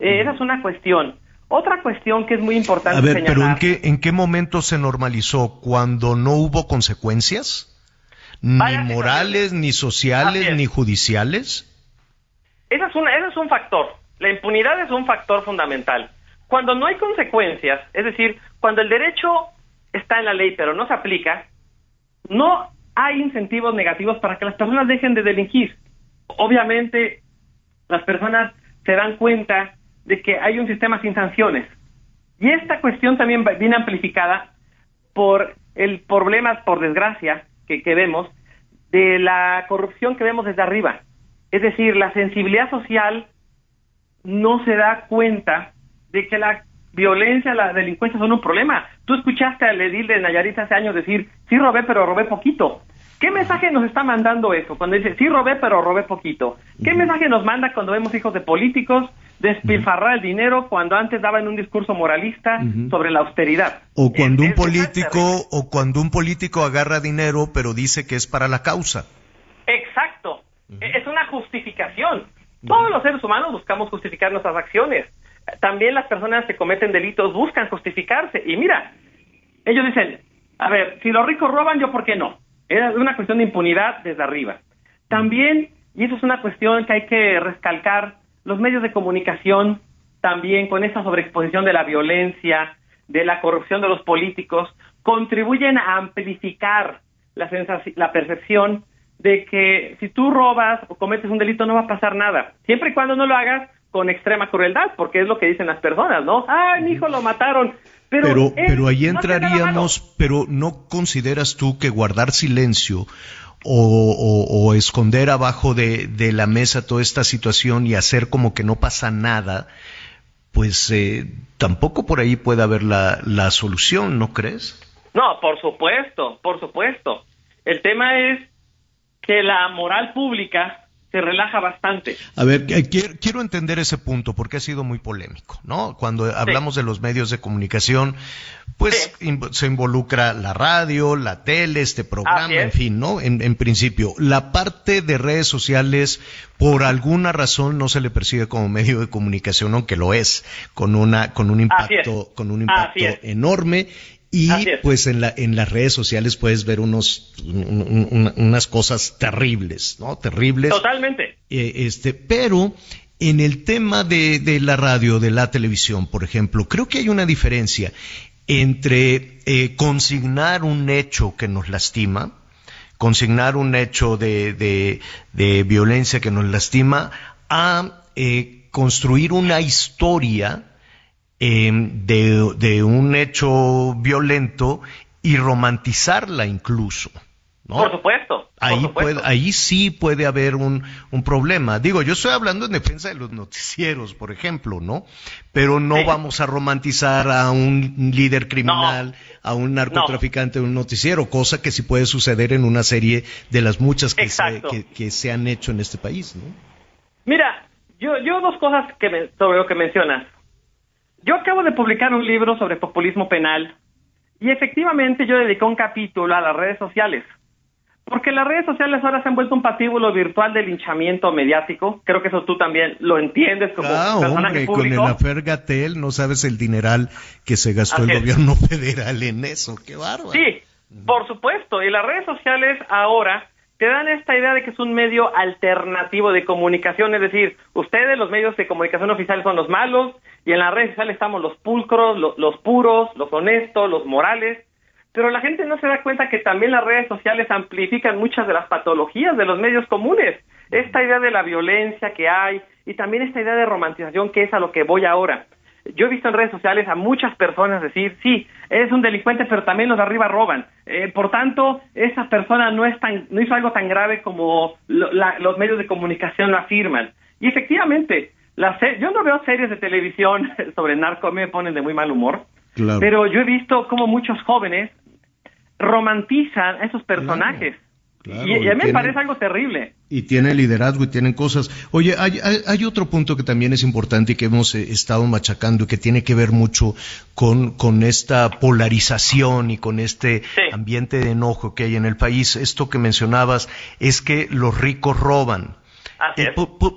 Eh, Esa es una cuestión. Otra cuestión que es muy importante A ver, pero señalar. ¿en qué, ¿en qué momento se normalizó? ¿Cuando no hubo consecuencias? Ni morales, ni sociales, ni judiciales. Ese es, un, ese es un factor. La impunidad es un factor fundamental. Cuando no hay consecuencias, es decir, cuando el derecho está en la ley pero no se aplica, no hay incentivos negativos para que las personas dejen de delinquir. Obviamente, las personas se dan cuenta de que hay un sistema sin sanciones. Y esta cuestión también viene amplificada por el problema, por desgracia, que, que vemos de la corrupción que vemos desde arriba. Es decir, la sensibilidad social no se da cuenta de que la violencia, la delincuencia son un problema. Tú escuchaste al edil de Nayarit hace años decir, sí robé, pero robé poquito. ¿Qué mensaje nos está mandando eso? Cuando dice, sí robé, pero robé poquito. ¿Qué mensaje nos manda cuando vemos hijos de políticos despilfarrar el dinero cuando antes daban un discurso moralista sobre la austeridad? O cuando un Es- político, o cuando un político agarra dinero, pero dice que es para la causa. Exacto. Es una justificación. Todos los seres humanos buscamos justificar nuestras acciones. También las personas que cometen delitos buscan justificarse. Y mira, ellos dicen, a ver, si los ricos roban, yo por qué no. Es una cuestión de impunidad desde arriba. También, y eso es una cuestión que hay que recalcar, los medios de comunicación también con esa sobreexposición de la violencia, de la corrupción de los políticos, contribuyen a amplificar la, la percepción de que si tú robas o cometes un delito no va a pasar nada, siempre y cuando no lo hagas con extrema crueldad, porque es lo que dicen las personas, ¿no? ¡Ay, mi hijo lo mataron! Pero, Pero, ahí no entraríamos, pero ¿no consideras tú que guardar silencio o, o- o esconder abajo de, de la mesa toda esta situación y hacer como que no pasa nada, pues eh, tampoco por ahí puede haber la, la solución, ¿no crees? No, por supuesto, por supuesto. El tema es que la moral pública se relaja bastante. A ver, eh, quiero, quiero entender ese punto porque ha sido muy polémico, ¿no? Cuando hablamos de los medios de comunicación, pues se involucra la radio, la tele, este programa, es. en fin, ¿no? En, en principio, la parte de redes sociales, por alguna razón, no se le percibe como medio de comunicación, aunque lo es, con una, con un impacto, con un impacto enorme. Y pues en la en las redes sociales puedes ver unos un- un- un- unas cosas terribles, ¿no? Terribles. Totalmente. Eh, este, pero en el tema de, de la radio, de la televisión, por ejemplo, creo que hay una diferencia entre eh, consignar un hecho que nos lastima, consignar un hecho de, de- de violencia que nos lastima, a eh, construir una historia eh, de, de un hecho violento y romantizarla incluso. ¿no? Por supuesto. Ahí, puede, ahí sí puede haber un, un, problema. Digo, yo estoy hablando en defensa de los noticieros, por ejemplo, ¿no? Pero no vamos a romantizar a un líder criminal, a un narcotraficante de un noticiero, cosa que sí puede suceder en una serie de las muchas que, se, que, se, han hecho en este país, ¿no? Mira, yo, yo dos cosas que sobre lo que mencionas. Yo acabo de publicar un libro sobre populismo penal y efectivamente yo dediqué un capítulo a las redes sociales. Porque las redes sociales ahora se han vuelto un patíbulo virtual de linchamiento mediático. Creo que eso tú también lo entiendes como ah, personaje Con el afer Gatel no sabes el dineral que se gastó el gobierno federal en eso. ¡Qué bárbaro! Sí, por supuesto. Y las redes sociales ahora te dan esta idea de que es un medio alternativo de comunicación. Es decir, ustedes, los medios de comunicación oficiales, son los malos y en las redes sociales estamos los pulcros, los puros, los honestos, los morales pero la gente no se da cuenta que también las redes sociales amplifican muchas de las patologías de los medios comunes. Esta idea de la violencia que hay y también esta idea de romantización que es a lo que voy ahora. Yo he visto en redes sociales a muchas personas decir, sí, es un delincuente, pero también los de arriba roban. Eh, por tanto, esa persona no, es tan, no hizo algo tan grave como los medios de comunicación lo afirman. Y efectivamente, yo no veo series de televisión sobre narco, me ponen de muy mal humor. Pero yo he visto como muchos jóvenes romantizan a esos personajes. Y, a mí me parece algo terrible. Y tiene liderazgo y tienen cosas. Oye, hay, otro punto que también es importante y que hemos eh, estado machacando y que tiene que ver mucho con, con esta polarización y con este ambiente de enojo que hay en el país. Esto que mencionabas es que los ricos roban.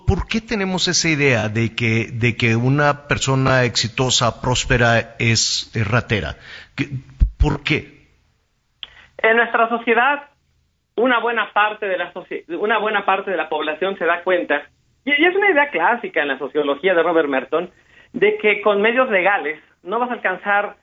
Por, qué tenemos esa idea de que, de que una persona exitosa, próspera, es, es ratera? ¿Por qué? En nuestra sociedad, una buena parte de la, una buena parte de la población se da cuenta, y, es una idea clásica en la sociología de Robert Merton, de que con medios legales no vas a alcanzar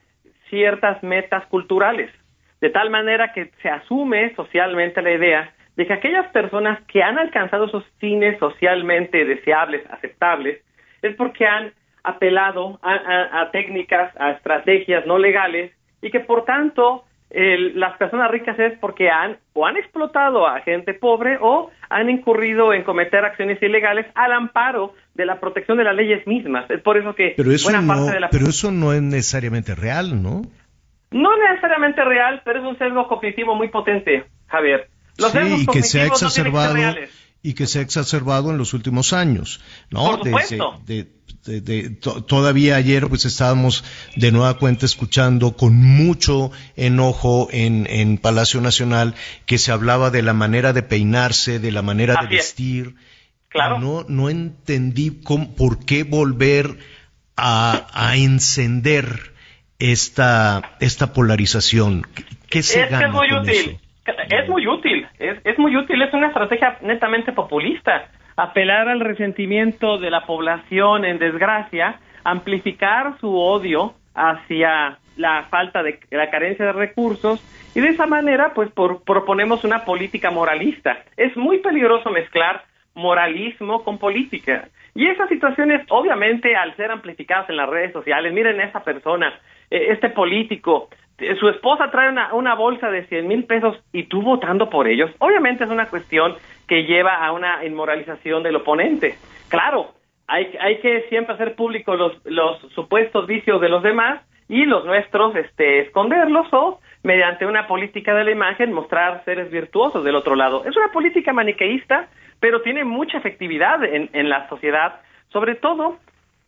ciertas metas culturales, de tal manera que se asume socialmente la idea de que aquellas personas que han alcanzado esos fines socialmente deseables, aceptables, es porque han apelado a técnicas, a estrategias no legales y que por tanto las personas ricas es porque han o han explotado a gente pobre o han incurrido en cometer acciones ilegales al amparo de la protección de las leyes mismas. Es por eso que pero eso no, Pero eso no es necesariamente real, ¿no? No necesariamente real, pero es un sesgo cognitivo muy potente, Javier. Los sí, y que se ha exacerbado y que se ha exacerbado en los últimos años, ¿no? Por supuesto. De, de, todavía ayer pues estábamos de nueva cuenta escuchando con mucho enojo en, en Palacio Nacional que se hablaba de la manera de peinarse, de la manera de vestir. Claro. No, no entendí por qué volver a, a encender esta, esta polarización. ¿Qué se es es muy útil. Es muy útil, es, es muy útil, es una estrategia netamente populista apelar al resentimiento de la población en desgracia, amplificar su odio hacia la falta de la carencia de recursos y de esa manera pues proponemos una política moralista. Es muy peligroso mezclar moralismo con política. Y esas situaciones, obviamente, al ser amplificadas en las redes sociales, miren a esa persona, este político, eh, su esposa trae una, una bolsa de 100 mil pesos y tú votando por ellos. Obviamente es una cuestión que lleva a una inmoralización del oponente. Claro, hay, hay que siempre hacer públicos los, los supuestos vicios de los demás y los nuestros este, esconderlos o mediante una política de la imagen mostrar seres virtuosos del otro lado. Es una política maniqueísta, pero tiene mucha efectividad en, en la sociedad, sobre todo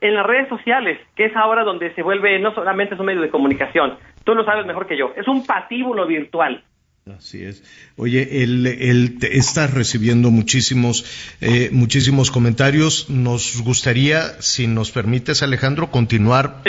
en las redes sociales, que es ahora donde se vuelve no solamente es un medio de comunicación, tú lo sabes mejor que yo, es un patíbulo virtual. Así es. Oye, él, él está recibiendo muchísimos, eh, muchísimos comentarios. Nos gustaría, si nos permites, Alejandro, continuar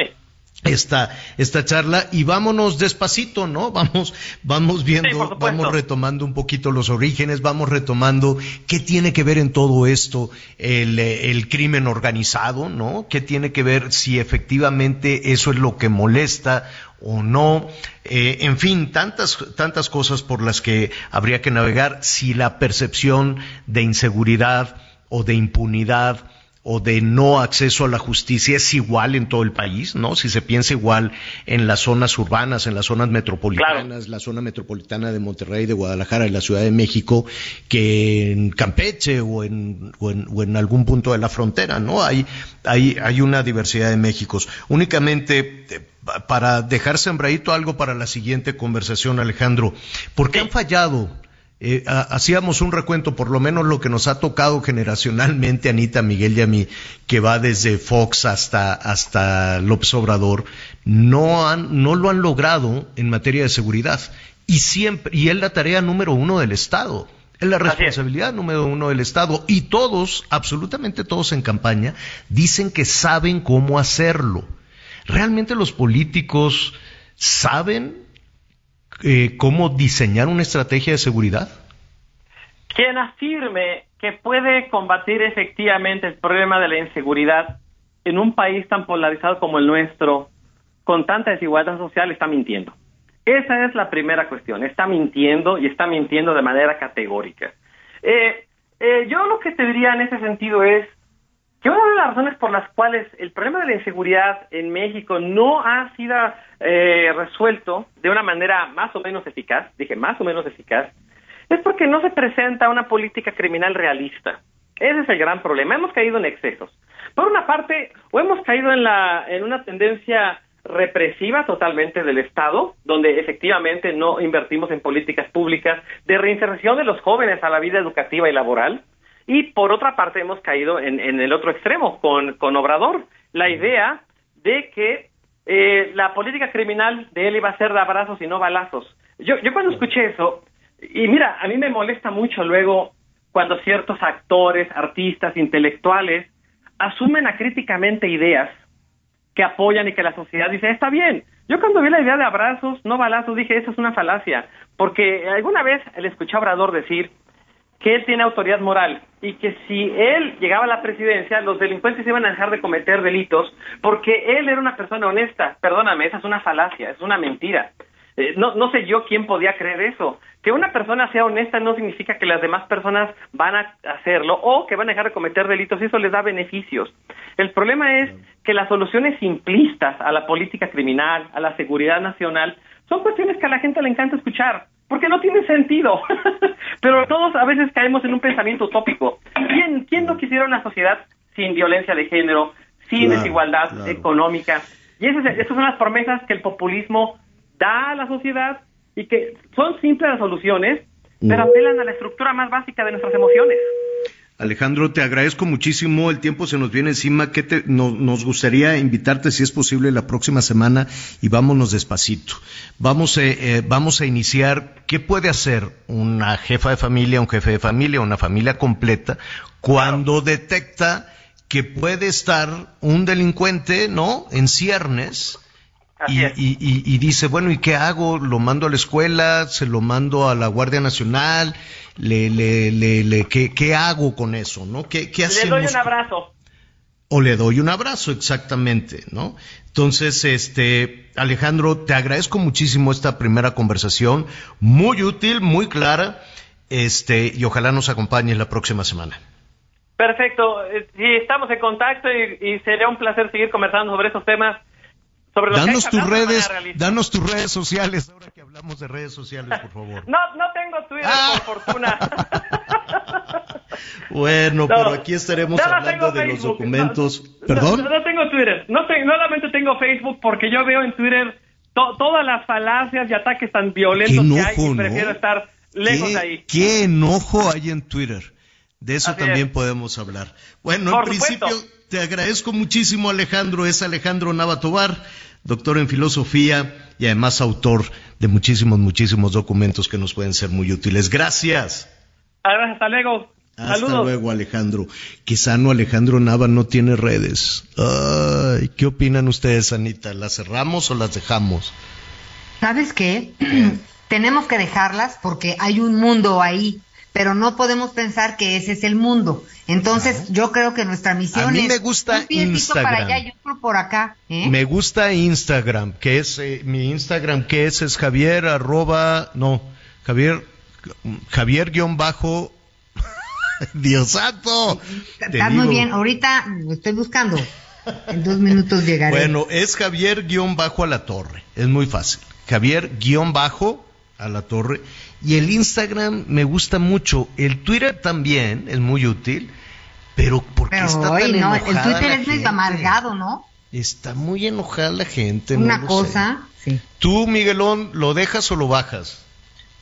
esta, esta charla y vámonos despacito, ¿no? Vamos, vamos viendo, vamos retomando un poquito los orígenes, vamos retomando qué tiene que ver en todo esto el, el crimen organizado, ¿no? ¿Qué tiene que ver si efectivamente eso es lo que molesta o no? Eh, en fin, tantas, tantas cosas por las que habría que navegar si la percepción de inseguridad o de impunidad o de no acceso a la justicia es igual en todo el país, ¿no? Si se piensa igual en las zonas urbanas, en las zonas metropolitanas, la zona metropolitana de Monterrey, de Guadalajara, y la Ciudad de México, que en Campeche o en, o en, o en algún punto de la frontera, ¿no? Hay, hay, hay una diversidad de Méxicos. Únicamente, eh, para dejar sembradito algo para la siguiente conversación, Alejandro, ¿por qué han fallado eh, hacíamos un recuento, por lo menos lo que nos ha tocado generacionalmente, Anita, Miguel y a mí, que va desde Fox hasta, hasta López Obrador, no, han, no lo han logrado en materia de seguridad. Y siempre, y es la tarea número uno del Estado. Es la responsabilidad número uno del Estado. Y todos, absolutamente todos en campaña, dicen que saben cómo hacerlo. ¿Realmente los políticos saben eh, cómo diseñar una estrategia de seguridad? Quien afirme que puede combatir efectivamente el problema de la inseguridad en un país tan polarizado como el nuestro, con tanta desigualdad social, está mintiendo. Esa es la primera cuestión. Está mintiendo y está mintiendo de manera categórica. Eh, eh, yo lo que te diría en ese sentido es, que una de las razones por las cuales el problema de la inseguridad en México no ha sido eh, resuelto de una manera más o menos eficaz, dije más o menos eficaz, es porque no se presenta una política criminal realista. Ese es el gran problema. Hemos caído en excesos. Por una parte, o hemos caído en, la, en una tendencia represiva totalmente del Estado, donde efectivamente no invertimos en políticas públicas de reinserción de los jóvenes a la vida educativa y laboral, y por otra parte hemos caído en, el otro extremo con, con, Obrador, la idea de que eh, la política criminal de él iba a ser de abrazos y no balazos. Yo, yo cuando escuché eso, y mira, a mí me molesta mucho luego cuando ciertos actores, artistas, intelectuales asumen acríticamente ideas que apoyan y que la sociedad dice, está bien. Yo cuando vi la idea de abrazos, no balazos, dije, eso es una falacia, porque alguna vez le escuché a Obrador decir que él tiene autoridad moral y que si él llegaba a la presidencia, los delincuentes iban a dejar de cometer delitos porque él era una persona honesta. Perdóname, esa es una falacia, es una mentira. Eh, no, no sé yo quién podía creer eso. Que una persona sea honesta no significa que las demás personas van a hacerlo o que van a dejar de cometer delitos y eso les da beneficios. El problema es que las soluciones simplistas a la política criminal, a la seguridad nacional, son cuestiones que a la gente le encanta escuchar porque no tiene sentido. Pero todos a veces caemos en un pensamiento utópico. ¿Quién, quién no quisiera una sociedad sin violencia de género, sin desigualdad económica? Y esas, esas son las promesas que el populismo da a la sociedad y que son simples las soluciones, pero apelan a la estructura más básica de nuestras emociones. Alejandro, te agradezco muchísimo. El tiempo se nos viene encima. que te, nos gustaría invitarte, si es posible, la próxima semana y vámonos despacito. Vamos, eh, vamos a iniciar. ¿Qué puede hacer una jefa de familia, un jefe de familia, una familia completa cuando detecta que puede estar un delincuente, ¿no? En ciernes y, dice, bueno, ¿y qué hago? ¿Lo mando a la escuela? ¿Se lo mando a la Guardia Nacional? ¿Le, le, le, ¿qué, hago con eso? ¿no? ¿Qué, qué Le doy un abrazo. O le doy un abrazo, exactamente, ¿no? Entonces, este, Alejandro, te agradezco muchísimo esta primera conversación, muy útil, muy clara, este, y ojalá nos acompañes la próxima semana. Perfecto, eh, sí, estamos en contacto y, y sería un placer seguir conversando sobre esos temas danos tus redes, danos tus redes sociales, ahora que hablamos de redes sociales, por favor. No, no tengo Twitter, por fortuna. bueno, pero aquí estaremos hablando de los documentos. ¿Perdón? No, tengo Twitter, no, solamente tengo Facebook porque yo veo en Twitter todas las falacias y ataques tan violentos que hay y prefiero estar lejos de ahí. Qué enojo hay en Twitter. De eso también podemos hablar. Bueno, en principio te agradezco muchísimo, Alejandro. Es Alejandro Navatobar, doctor en filosofía y además autor de muchísimos, muchísimos documentos que nos pueden ser muy útiles. Gracias. Hasta luego. Hasta luego, Alejandro. Quizá no Alejandro Nava no tiene redes. Ay, ¿Qué opinan ustedes, Anita? ¿Las cerramos o las dejamos? ¿Sabes qué? Tenemos que dejarlas porque hay un mundo ahí pero no podemos pensar que ese es el mundo. Entonces, yo creo que nuestra misión a mí es me gusta Instagram. para allá y otro por acá. ¿eh? Me gusta Instagram, que es eh, mi Instagram, que es, es Javier arroba, no, Javier, Javier guion bajo. Dios santo. Estás muy bien. Ahorita lo estoy buscando. En dos minutos llegaré. Bueno, es Javier guion bajo a la torre. Es muy fácil. Javier guion bajo a la torre. Y el Instagram me gusta mucho. El Twitter también es muy útil. Pero ¿por qué Pero está hoy tan no, enojada el Twitter la es gente? amargado, ¿no? Está muy enojada la gente. Una cosa, sí. ¿Tú, Miguelón, lo dejas o lo bajas?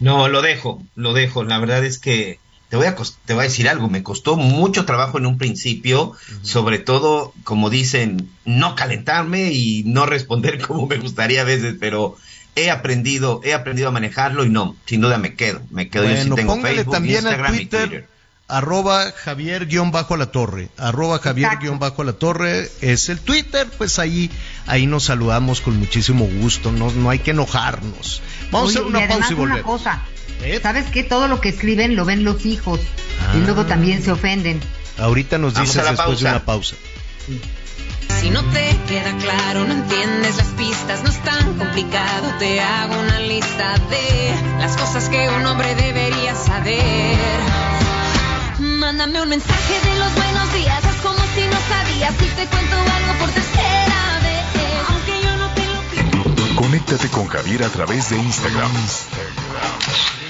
No, lo dejo, lo dejo. La verdad es que te voy a, te voy a decir algo. Me costó mucho trabajo en un principio, sobre todo, como dicen, no calentarme y no responder como me gustaría a veces, pero he aprendido, he aprendido a manejarlo y no, sin duda me quedo. Me quedo. Yo sí Bueno, tengo póngale Facebook, también Instagram al y Twitter, Twitter. arroba Javier guion bajo a la torre, arroba Javier guion bajo a la torre es el Twitter, pues ahí, ahí nos saludamos con muchísimo gusto, no, no hay que enojarnos. Vamos Oye, a hacer una y además pausa y una volvemos. cosa. ¿Eh? ¿Sabes qué? Todo lo que escriben lo ven los hijos. Ah. Y luego también se ofenden. Ahorita nos Vamos dices después de una pausa. Si no te queda claro, no entiendes las pistas, no es tan complicado. Te hago una lista de las cosas que un hombre debería saber. Mándame un mensaje de los buenos días, haz como si no sabías. Si te cuento algo por tercera vez, aunque yo no te lo pido. Conéctate con Javier a través de Instagram.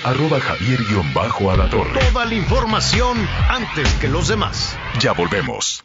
Arroba Javier guion bajo a la torre. Toda la información antes que los demás. Ya volvemos.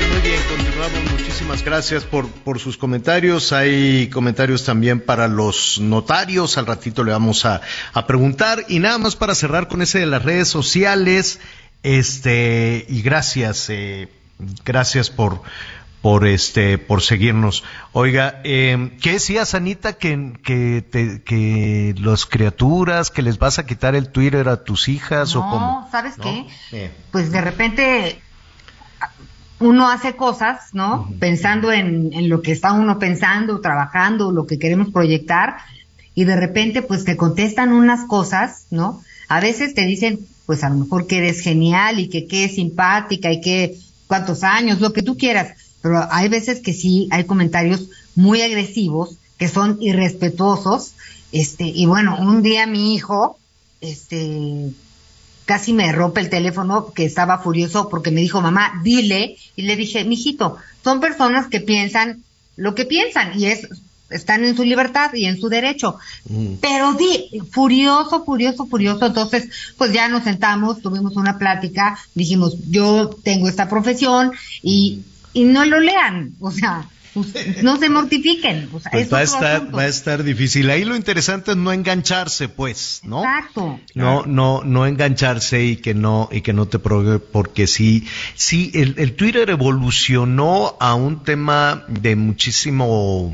bien, continuamos. Muchísimas gracias por, por sus comentarios. Hay comentarios también para los notarios. Al ratito le vamos a, a preguntar. Y nada más para cerrar con ese de las redes sociales. Este, y gracias, eh, gracias por, por este, por seguirnos. Oiga, eh, ¿qué decías, Anita, que, que, te- que las criaturas, que les vas a quitar el Twitter a tus hijas o No, cómo? ¿sabes ¿No? qué? Eh. Pues de repente uno hace cosas, ¿no? Pensando en, en lo que está uno pensando, trabajando, lo que queremos proyectar, y de repente pues te contestan unas cosas, ¿no? A veces te dicen, pues a lo mejor que eres genial y que qué simpática y que cuántos años, lo que tú quieras, pero hay veces que sí hay comentarios muy agresivos que son irrespetuosos, este, y bueno, un día mi hijo, este, casi me rompe el teléfono que estaba furioso porque me dijo, mamá, dile, y le dije, mijito, son personas que piensan lo que piensan y es, están en su libertad y en su derecho. Pero di, furioso, furioso, furioso. Entonces, pues ya nos sentamos, tuvimos una plática, dijimos, yo tengo esta profesión y, y no lo lean, o sea, pues, no se mortifiquen. O sea, Pues es va a estar, va a estar difícil. Ahí lo interesante es no engancharse, pues, ¿no? Exacto. No, no, no engancharse y que no, y que no te provoque, porque sí, sí, el, el Twitter evolucionó a un tema de muchísimo,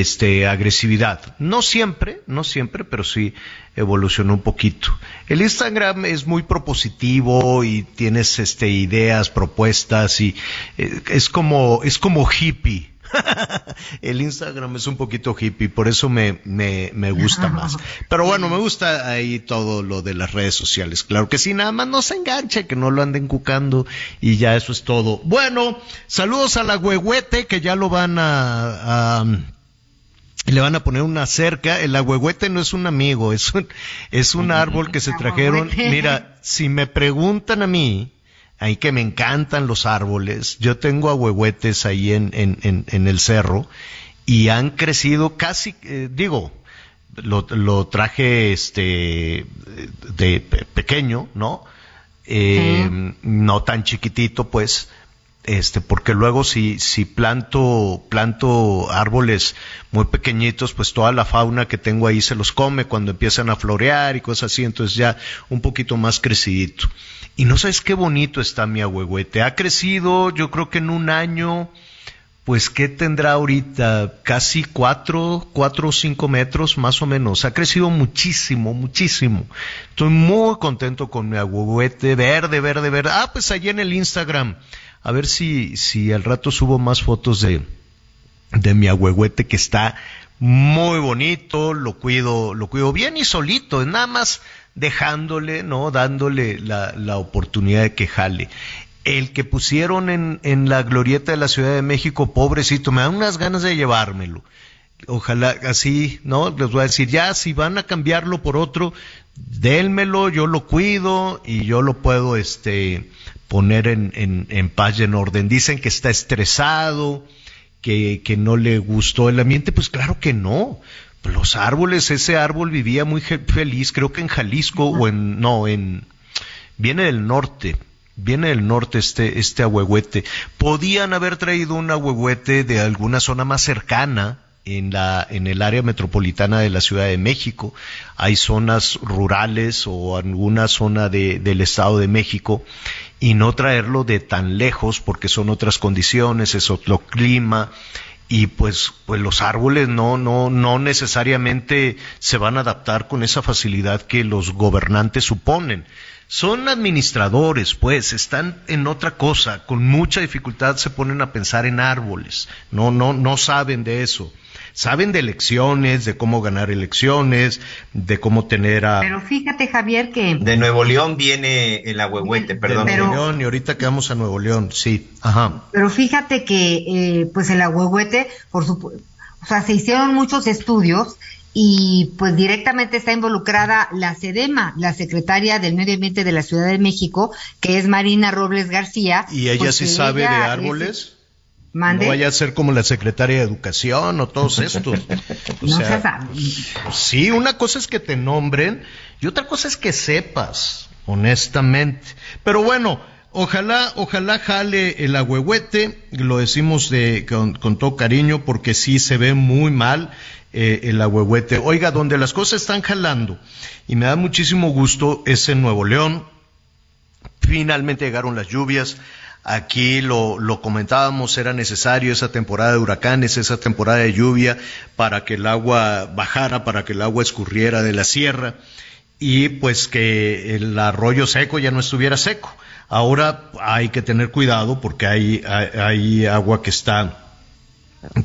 este, agresividad. No siempre, no siempre, pero sí evolucionó un poquito. El Instagram es muy propositivo y tienes, este, ideas, propuestas y eh, es como, es como hippie. el Instagram es un poquito hippie, por eso me, me, me gusta más. Pero bueno, me gusta ahí todo lo de las redes sociales. Claro que sí, nada más no se enganche, que no lo anden cucando y ya eso es todo. Bueno, saludos a la huehuete que ya lo van a, a le van a poner una cerca. El agüehuete no es un amigo, es un, es un árbol que se trajeron. Mira, si me preguntan a mí, ahí que me encantan los árboles, yo tengo agüehuetes ahí en, en, en, en el cerro y han crecido casi, eh, digo, lo, lo traje este de pe- pequeño, ¿no? eh, no tan chiquitito, pues, este, porque luego si, si planto, planto árboles muy pequeñitos, pues toda la fauna que tengo ahí se los come cuando empiezan a florear y cosas así, entonces ya un poquito más crecidito. Y no sabes qué bonito está mi ahuehuete. Ha crecido, yo creo que en un año, pues ¿qué tendrá ahorita? Casi cuatro, cuatro o cinco metros más o menos. Ha crecido muchísimo, muchísimo. Estoy muy contento con mi ahuehuete verde, verde, verde. Ah, pues allí en el Instagram a ver si, si al rato subo más fotos de, de mi ahuehuete que está muy bonito, lo cuido, lo cuido bien y solito, nada más dejándole, ¿no? Dándole la, la oportunidad de que jale. El que pusieron en, en la glorieta de la Ciudad de México, pobrecito, me dan unas ganas de llevármelo. Ojalá así, ¿no? Les voy a decir, ya, si van a cambiarlo por otro, dénmelo, yo lo cuido y yo lo puedo, este, poner en, en, en paz y en orden. Dicen que está estresado, que, que no le gustó el ambiente, pues claro que no. Los árboles, ese árbol vivía muy feliz, creo que en Jalisco o en, no, en, viene del norte, viene del norte este, este ahuehuete. Podían haber traído un ahuehuete de alguna zona más cercana, en la en el área metropolitana de la Ciudad de México. Hay zonas rurales o alguna zona de, del Estado de México y no traerlo de tan lejos porque son otras condiciones, es otro clima y pues pues los árboles no no no necesariamente se van a adaptar con esa facilidad que los gobernantes suponen. Son administradores, pues, están en otra cosa, con mucha dificultad se ponen a pensar en árboles, no, no, no saben de eso saben de elecciones, de cómo ganar elecciones, de cómo tener a... Pero fíjate, Javier, que... De Nuevo León viene el ahuehuete, perdón. De Nuevo León y ahorita quedamos a Nuevo León, sí. Ajá. Pero fíjate que, eh, pues el ahuehuete, por supuesto, o sea, se hicieron muchos estudios y pues directamente está involucrada la SEDEMA, la secretaria del Medio Ambiente de la Ciudad de México, que es Marina Robles García. ¿Y ella sí sabe de árboles? No vaya a ser como la secretaria de Educación o todos estos. O sea, sí, una cosa es que te nombren y otra cosa es que sepas, honestamente. Pero bueno, ojalá, ojalá jale el agüehuete, lo decimos de, con, todo cariño porque sí se ve muy mal eh, el agüehuete. Oiga, donde las cosas están jalando y me da muchísimo gusto es en Nuevo León. Finalmente llegaron las lluvias Aquí lo, lo, comentábamos, era necesario esa temporada de huracanes, esa temporada de lluvia para que el agua bajara, para que el agua escurriera de la sierra y pues que el arroyo seco ya no estuviera seco. Ahora hay que tener cuidado porque hay, agua que está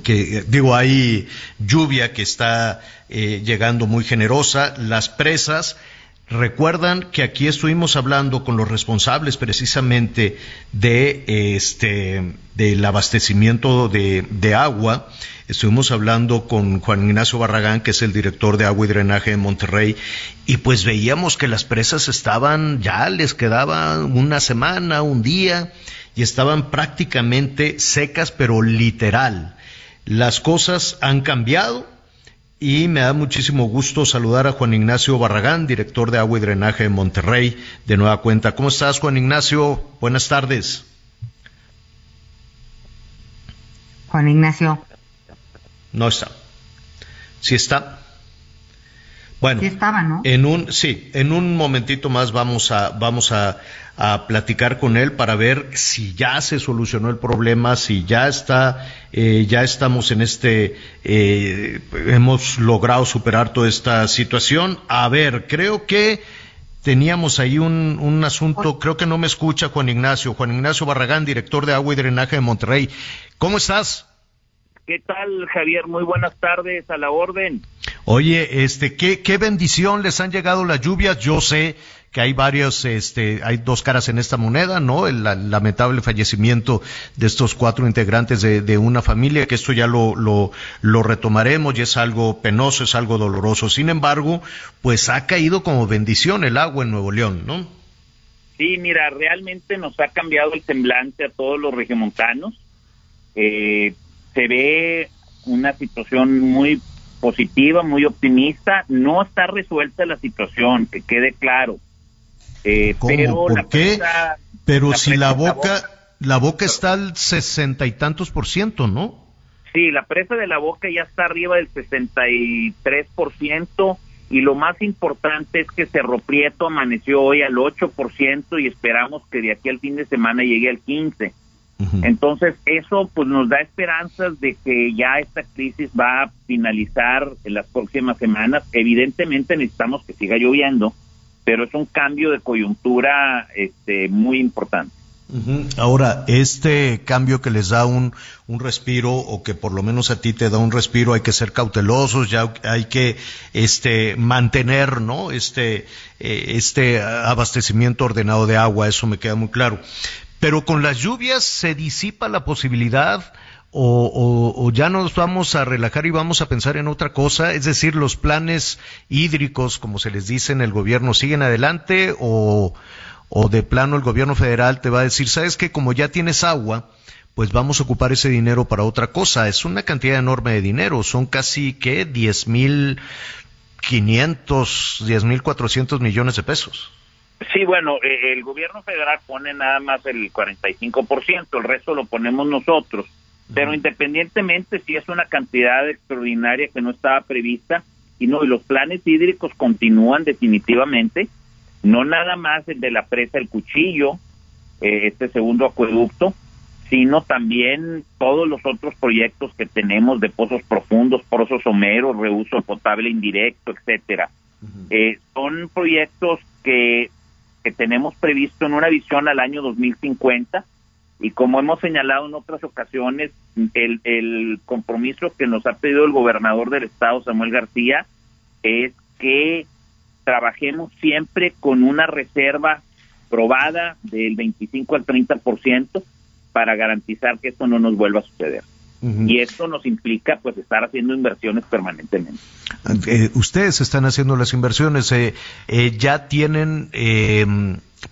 que digo hay lluvia que está eh, llegando muy generosa las presas Recuerdan que aquí estuvimos hablando con los responsables precisamente de este del abastecimiento de, de, agua. Estuvimos hablando con Juan Ignacio Barragán, que es el director de agua y drenaje de Monterrey, y pues veíamos que las presas estaban, ya les quedaba una semana, un día, y estaban prácticamente secas, pero literal. Las cosas han cambiado, y me da muchísimo gusto saludar a Juan Ignacio Barragán, director de Agua y Drenaje de Monterrey, de nueva cuenta. ¿Cómo estás, Juan Ignacio? Buenas tardes. Juan Ignacio. No está. ¿Sí está? Bueno, sí estaba, ¿no? En un, sí, en un momentito más vamos a, vamos a, a platicar con él para ver si ya se solucionó el problema, si ya está, eh, ya estamos en este, eh, hemos logrado superar toda esta situación. A ver, creo que teníamos ahí un, un asunto, creo que no me escucha Juan Ignacio, Juan Ignacio Barragán, director de Agua y Drenaje de Monterrey. ¿Cómo estás? ¿Qué tal, Javier? Muy buenas tardes, a la orden. Oye, este, qué, qué bendición les han llegado las lluvias. Yo sé que hay varios, este, hay dos caras en esta moneda, ¿no? El, lamentable fallecimiento de estos cuatro integrantes de, una familia, que esto ya lo, lo, lo, retomaremos y es algo penoso, es algo doloroso. Sin embargo, pues ha caído como bendición el agua en Nuevo León, ¿no? Sí, mira, realmente nos ha cambiado el semblante a todos los regiomontanos. Eh, se ve una situación muy positiva, muy optimista. No está resuelta la situación, que quede claro Eh, ¿Cómo? pero ¿Por la qué? presa- Pero la si la boca, la boca está al sesenta y tantos por ciento, ¿no? Sí, la presa de la boca ya está arriba del 63% y lo más importante es que Cerro Prieto amaneció hoy al 8% y esperamos que de aquí al fin de semana llegue al 15%. Entonces, eso pues nos da esperanzas de que ya esta crisis va a finalizar en las próximas semanas. Evidentemente necesitamos que siga lloviendo, pero es un cambio de coyuntura este, muy importante. Ahora, este cambio que les da un, un respiro, o que por lo menos a ti te da un respiro, hay que ser cautelosos, ya hay que este, mantener, ¿no? Este, eh, este abastecimiento ordenado de agua, eso me queda muy claro. Pero con las lluvias se disipa la posibilidad o, o- ya nos vamos a relajar y vamos a pensar en otra cosa, es decir, los planes hídricos, como se les dice en el gobierno, siguen adelante o, o de plano el gobierno federal te va a decir, sabes que como ya tienes agua, pues vamos a ocupar ese dinero para otra cosa. Es una cantidad enorme de dinero, son casi que diez mil quinientos, diez mil cuatrocientos millones de pesos. Sí, bueno, eh, el gobierno federal pone nada más el 45%, el resto lo ponemos nosotros. Pero independientemente si es una cantidad extraordinaria que no estaba prevista, y no, y los planes hídricos continúan definitivamente, no nada más el de la presa El Cuchillo, eh, este segundo acueducto, sino también todos los otros proyectos que tenemos de pozos profundos, pozos someros, reuso potable indirecto, etcétera. Eh, son proyectos que, que tenemos previsto en una visión al año 2050 y como hemos señalado en otras ocasiones, el, el compromiso que nos ha pedido el gobernador del estado, Samuel García, es que trabajemos siempre con una reserva probada del 25 al 30% para garantizar que esto no nos vuelva a suceder. Y esto nos implica pues estar haciendo inversiones permanentemente. Eh, ustedes están haciendo las inversiones, eh, eh, ya tienen, eh,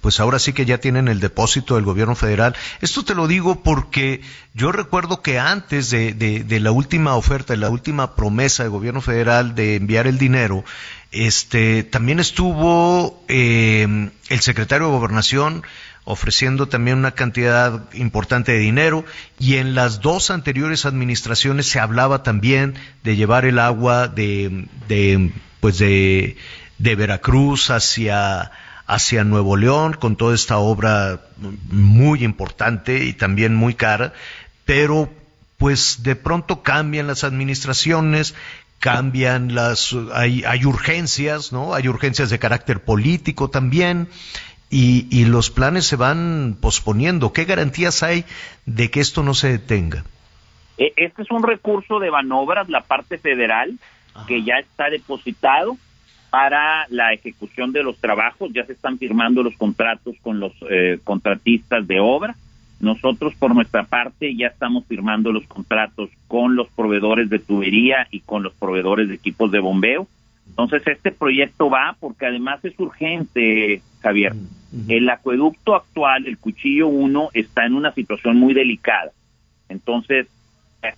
pues ahora sí que ya tienen el depósito del gobierno federal. Esto te lo digo porque yo recuerdo que antes de, de- de la última oferta, de la última promesa del gobierno federal de enviar el dinero, este, también estuvo eh, el secretario de Gobernación ofreciendo también una cantidad importante de dinero y en las dos anteriores administraciones se hablaba también de llevar el agua de, de pues de, de Veracruz hacia hacia Nuevo León con toda esta obra muy importante y también muy cara, pero pues de pronto cambian las administraciones, cambian las, hay, hay urgencias, ¿no? Hay urgencias de carácter político también, y, y los planes se van posponiendo. ¿Qué garantías hay de que esto no se detenga? E- Este es un recurso de Banobras, la parte federal, que ya está depositado para la ejecución de los trabajos. Ya se están firmando los contratos con los eh, contratistas de obra. Nosotros, por nuestra parte, ya estamos firmando los contratos con los proveedores de tubería y con los proveedores de equipos de bombeo. Entonces, este proyecto va porque además es urgente, Javier. El acueducto actual, el Cuchillo 1, está en una situación muy delicada. Entonces,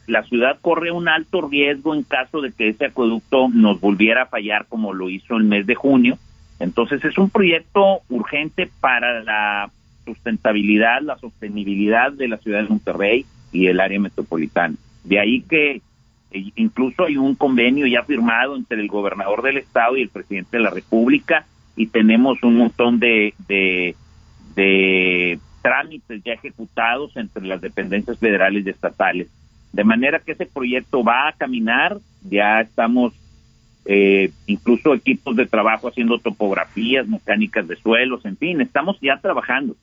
la ciudad corre un alto riesgo en caso de que ese acueducto nos volviera a fallar como lo hizo el mes de junio. Entonces, es un proyecto urgente para la sustentabilidad, la sostenibilidad de la ciudad de Monterrey y el área metropolitana. De ahí que eh, incluso hay un convenio ya firmado entre el gobernador del estado y el presidente de la república y tenemos un montón de, de, de trámites ya ejecutados entre las dependencias federales y estatales. De manera que ese proyecto va a caminar, ya estamos eh, incluso equipos de trabajo haciendo topografías, mecánicas de suelos, en fin, estamos ya trabajando.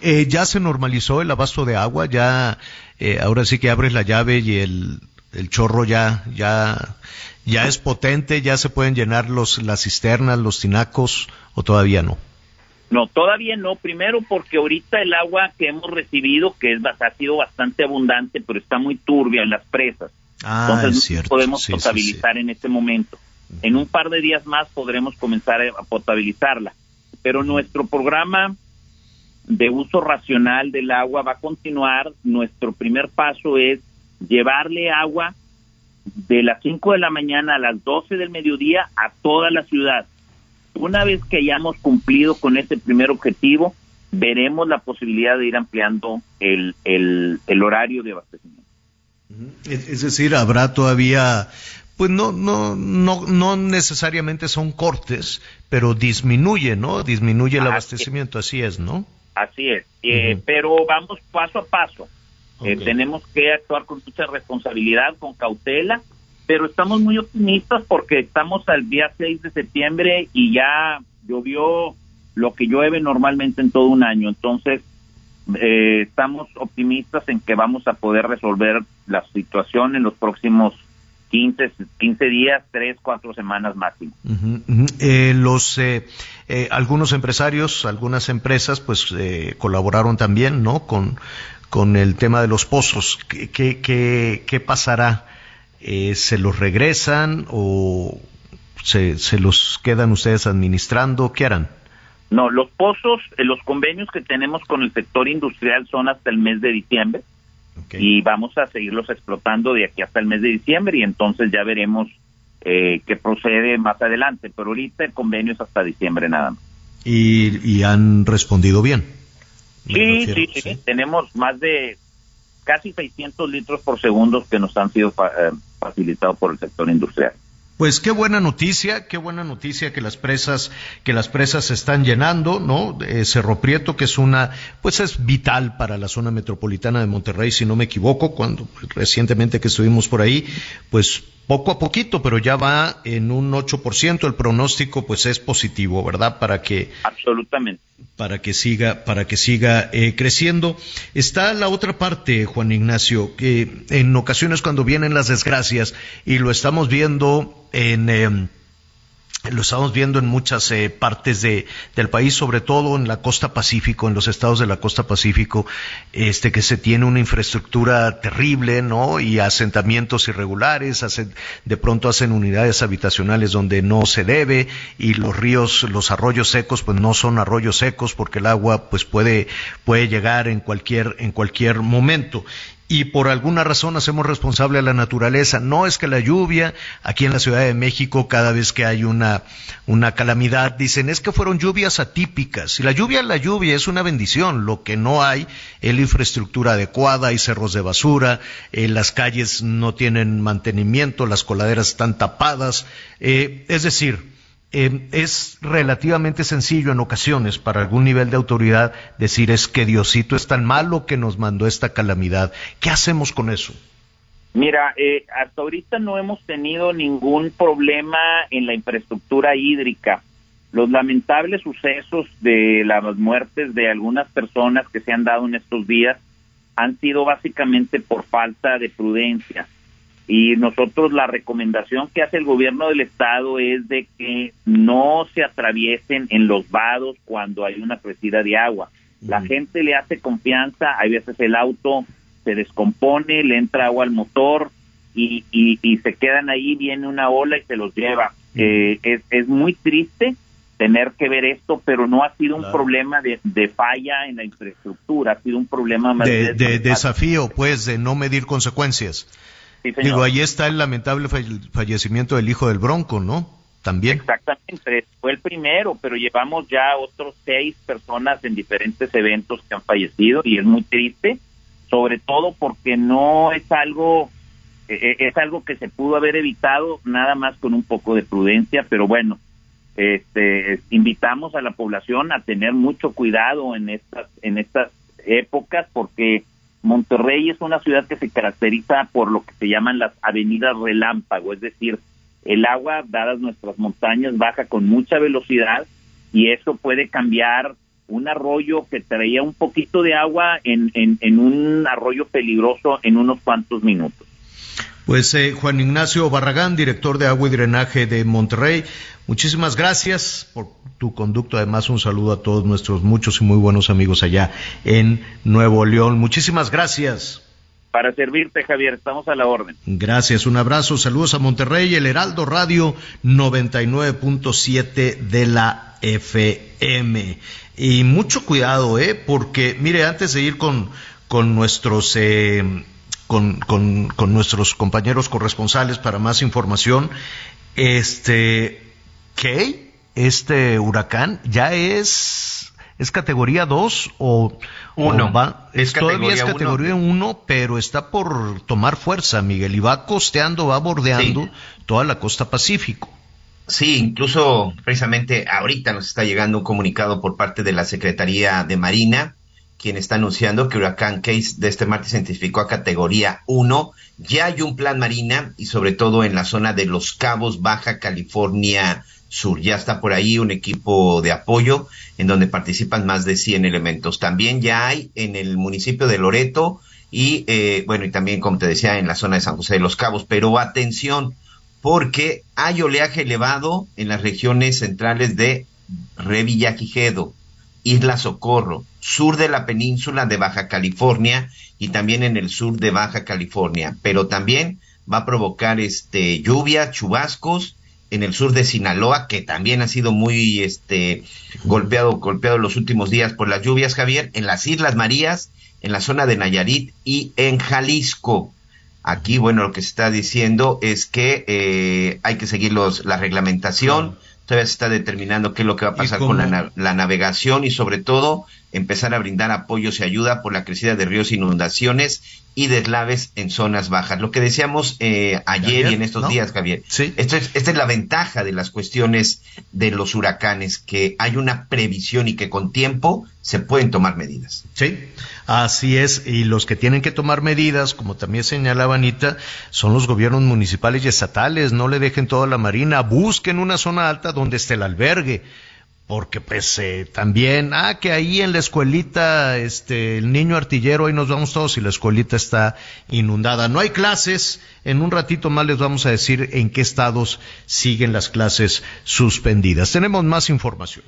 Eh, ya se normalizó el abasto de agua, ya eh, ahora sí que abres la llave y el, el chorro ya, ya, ya es potente, ya se pueden llenar los, las cisternas, los tinacos, o todavía no. No, todavía no. Primero porque ahorita el agua que hemos recibido, que es, ha sido bastante abundante, pero está muy turbia en las presas. Ah, Entonces es cierto. no podemos Sí, sí, potabilizar en este momento. En un par de días más podremos comenzar a potabilizarla. Pero nuestro programa de uso racional del agua va a continuar. Nuestro primer paso es llevarle agua de las 5 de la mañana a las 12 del mediodía a toda la ciudad. Una vez que hayamos cumplido con ese primer objetivo, veremos la posibilidad de ir ampliando el, el, el horario de abastecimiento. Es decir, habrá todavía, pues no, no, no, no necesariamente son cortes, pero disminuye, ¿no? Disminuye el abastecimiento, así es, ¿no? Así es, eh, pero vamos paso a paso. Eh, tenemos que actuar con mucha responsabilidad, con cautela, pero estamos muy optimistas porque estamos al día 6 de septiembre y ya llovió lo que llueve normalmente en todo un año. Entonces, eh, estamos optimistas en que vamos a poder resolver la situación en los próximos 15, 15 días, 3, 4 semanas máximo. Eh, los eh, algunos empresarios, algunas empresas, pues colaboraron también, ¿no? Con con el tema de los pozos. ¿Qué, qué, qué, pasará? ¿Se los regresan o se, se los quedan ustedes administrando? ¿Qué harán? No, los pozos, eh, los convenios que tenemos con el sector industrial son hasta el mes de diciembre y vamos a seguirlos explotando de aquí hasta el mes de diciembre y entonces ya veremos eh, qué procede más adelante, pero ahorita el convenio es hasta diciembre nada más. ¿Y, han respondido bien? Sí, sí, sí, tenemos más de casi 600 litros por segundo que nos han sido eh, facilitados por el sector industrial. Pues qué buena noticia, qué buena noticia que las presas, que las presas se están llenando, ¿no? Eh, Cerro Prieto, que es una, pues es vital para la zona metropolitana de Monterrey, si no me equivoco, cuando recientemente que estuvimos por ahí, pues poco a poquito, pero ya va en un 8%, el pronóstico pues es positivo, ¿verdad? Para que Absolutamente. Para que siga, para que siga eh, creciendo. Está la otra parte, Juan Ignacio, que en ocasiones cuando vienen las desgracias, y lo estamos viendo en em, lo estamos viendo en muchas eh, partes de, del país, sobre todo en la costa pacífico, en los estados de la costa pacífico, este que se tiene una infraestructura terrible, ¿no? Y asentamientos irregulares, de pronto hacen unidades habitacionales donde no se debe y los ríos, los arroyos secos, pues no son arroyos secos porque el agua, pues puede puede llegar en cualquier en cualquier momento y por alguna razón hacemos responsable a la naturaleza. No es que la lluvia, aquí en la Ciudad de México, cada vez que hay una, una calamidad, dicen es que fueron lluvias atípicas. Y la lluvia, la lluvia es una bendición. Lo que no hay es la infraestructura adecuada, hay cerros de basura, eh, las calles no tienen mantenimiento, las coladeras están tapadas. Eh, es decir, eh, es relativamente sencillo en ocasiones para algún nivel de autoridad decir es que Diosito es tan malo que nos mandó esta calamidad. ¿Qué hacemos con eso? Mira, eh, hasta ahorita no hemos tenido ningún problema en la infraestructura hídrica. Los lamentables sucesos de las muertes de algunas personas que se han dado en estos días han sido básicamente por falta de prudencia y nosotros la recomendación que hace el gobierno del estado es de que no se atraviesen en los vados cuando hay una crecida de agua. La gente le hace confianza, hay veces el auto se descompone, le entra agua al motor y, y, se quedan ahí, viene una ola y se los lleva. Eh, es, es muy triste tener que ver esto, pero no ha sido un problema de, de, falla en la infraestructura, ha sido un problema más de, de desafío, pues, de no medir consecuencias. Digo, ahí está el lamentable fallecimiento del hijo del Bronco, ¿no? También. Exactamente, fue el primero, pero llevamos ya otros seis personas en diferentes eventos que han fallecido y es muy triste, sobre todo porque no es algo e, e, es algo que se pudo haber evitado nada más con un poco de prudencia, pero bueno, este, invitamos a la población a tener mucho cuidado en estas en estas épocas porque Monterrey es una ciudad que se caracteriza por lo que se llaman las avenidas relámpago, es decir, el agua, dadas nuestras montañas, baja con mucha velocidad y eso puede cambiar un arroyo que traía un poquito de agua en, en, un arroyo peligroso en unos cuantos minutos. Pues eh, Juan Ignacio Barragán, director de Agua y Drenaje de Monterrey, muchísimas gracias por tu conducto. Además, un saludo a todos nuestros muchos y muy buenos amigos allá en Nuevo León. Muchísimas gracias. Para servirte, Javier, estamos a la orden. Gracias, un abrazo, saludos a Monterrey, el Heraldo Radio 99.7 de la FM. Y mucho cuidado, ¿eh? Porque, mire, antes de ir con, con nuestros... Eh, con, con, con, nuestros compañeros corresponsales para más información. Este, ¿qué? este huracán ya es es categoría 2 o, Uno. va, Es todavía es categoría categoría 1, pero está por tomar fuerza, Miguel, y va costeando, va bordeando toda la costa Pacífico. Sí, incluso precisamente ahorita nos está llegando un comunicado por parte de la Secretaría de Marina, quien está anunciando que Huracán Case de este martes se identificó a categoría 1. Ya hay un plan Marina y sobre todo en la zona de Los Cabos, Baja California Sur. Ya está por ahí un equipo de apoyo en donde participan más de 100 elementos. También ya hay en el municipio de Loreto y eh, bueno, y también como te decía en la zona de San José de los Cabos. Pero atención, porque hay oleaje elevado en las regiones centrales de Revillagigedo, Isla Socorro, sur de la península de Baja California y también en el sur de Baja California, pero también va a provocar este lluvia, chubascos en el sur de Sinaloa, que también ha sido muy este golpeado, golpeado los últimos días por las lluvias, Javier, en las Islas Marías, en la zona de Nayarit y en Jalisco. Aquí, bueno, lo que se está diciendo es que eh, hay que seguir los, la reglamentación, todavía se está determinando qué es lo que va a pasar con la, la navegación y sobre todo empezar a brindar apoyos y ayuda por la crecida de ríos, inundaciones y deslaves en zonas bajas. Lo que decíamos eh, ayer Javier, y en estos ¿no? días, Javier. Esto es, esta es la ventaja de las cuestiones de los huracanes, que hay una previsión y que con tiempo se pueden tomar medidas. Sí, así es. Y los que tienen que tomar medidas, como también señalaba Anita, son los gobiernos municipales y estatales. No le dejen toda la marina. Busquen una zona alta donde esté el albergue. Porque pues eh, también, ah, que ahí en la escuelita, este, el niño artillero, ahí nos vamos todos y la escuelita está inundada. No hay clases, en un ratito más les vamos a decir en qué estados siguen las clases suspendidas. Tenemos más información.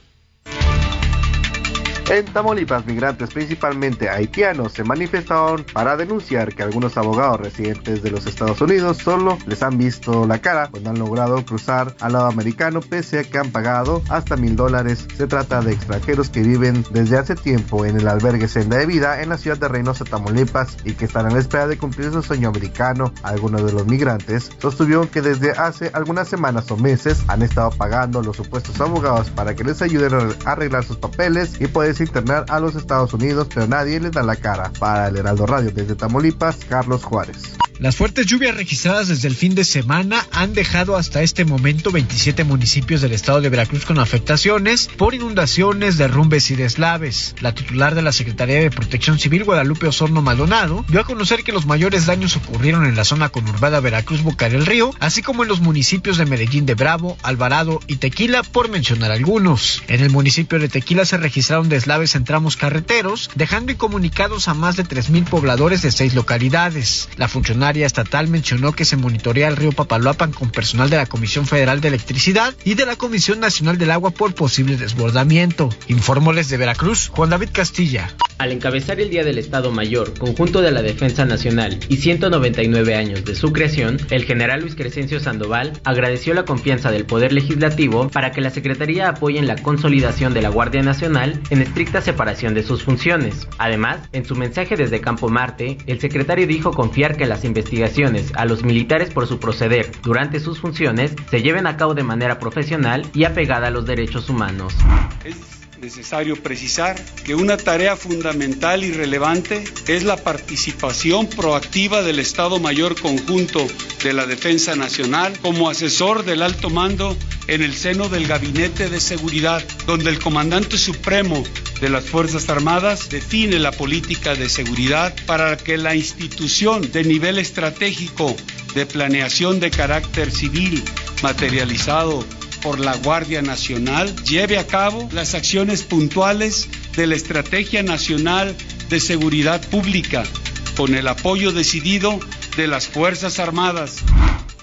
En Tamaulipas, migrantes, principalmente haitianos, se manifestaron para denunciar que algunos abogados residentes de los Estados Unidos solo les han visto la cara, no han logrado cruzar al lado americano pese a que han pagado hasta mil dólares. Se trata de extranjeros que viven desde hace tiempo en el albergue Senda de Vida en la ciudad de Reynosa, Tamaulipas, y que están a la espera de cumplir su sueño americano. Algunos de los migrantes sostuvieron que desde hace algunas semanas o meses han estado pagando a los supuestos abogados para que les ayuden a arreglar sus papeles y internar a los Estados Unidos, pero nadie les da la cara. Para el Heraldo Radio desde Tamaulipas, Carlos Juárez. Las fuertes lluvias registradas desde el fin de semana han dejado hasta este momento 27 municipios del estado de Veracruz con afectaciones por inundaciones, derrumbes y deslaves. La titular de la Secretaría de Protección Civil, Guadalupe Osorno Maldonado, dio a conocer que los mayores daños ocurrieron en la zona conurbada Veracruz Boca del Río, así como en los municipios de Medellín de Bravo, Alvarado y Tequila, por mencionar algunos. En el municipio de Tequila se registraron deslaves en tramos carreteros, dejando incomunicados a más de 3.000 pobladores de seis localidades. La funcionaria estatal mencionó que se monitorea el río Papaloapan con personal de la Comisión Federal de Electricidad y de la Comisión Nacional del Agua por posible desbordamiento. Informó desde Veracruz, Juan David Castilla. Al encabezar el Día del Estado Mayor, conjunto de la Defensa Nacional y 199 años de su creación, el general Luis Crescencio Sandoval agradeció la confianza del Poder Legislativo para que la Secretaría apoye en la consolidación de la Guardia Nacional en estricta separación de sus funciones. Además, en su mensaje desde Campo Marte, el secretario dijo confiar que las investigaciones a los militares por su proceder durante sus funciones se lleven a cabo de manera profesional y apegada a los derechos humanos. Necesario precisar que una tarea fundamental y relevante es la participación proactiva del Estado Mayor Conjunto de la Defensa Nacional como asesor del alto mando en el seno del Gabinete de Seguridad, donde el comandante supremo de las Fuerzas Armadas define la política de seguridad para que la institución de nivel estratégico de planeación de carácter civil materializado por la Guardia Nacional lleve a cabo las acciones puntuales de la Estrategia Nacional de Seguridad Pública con el apoyo decidido de las Fuerzas Armadas.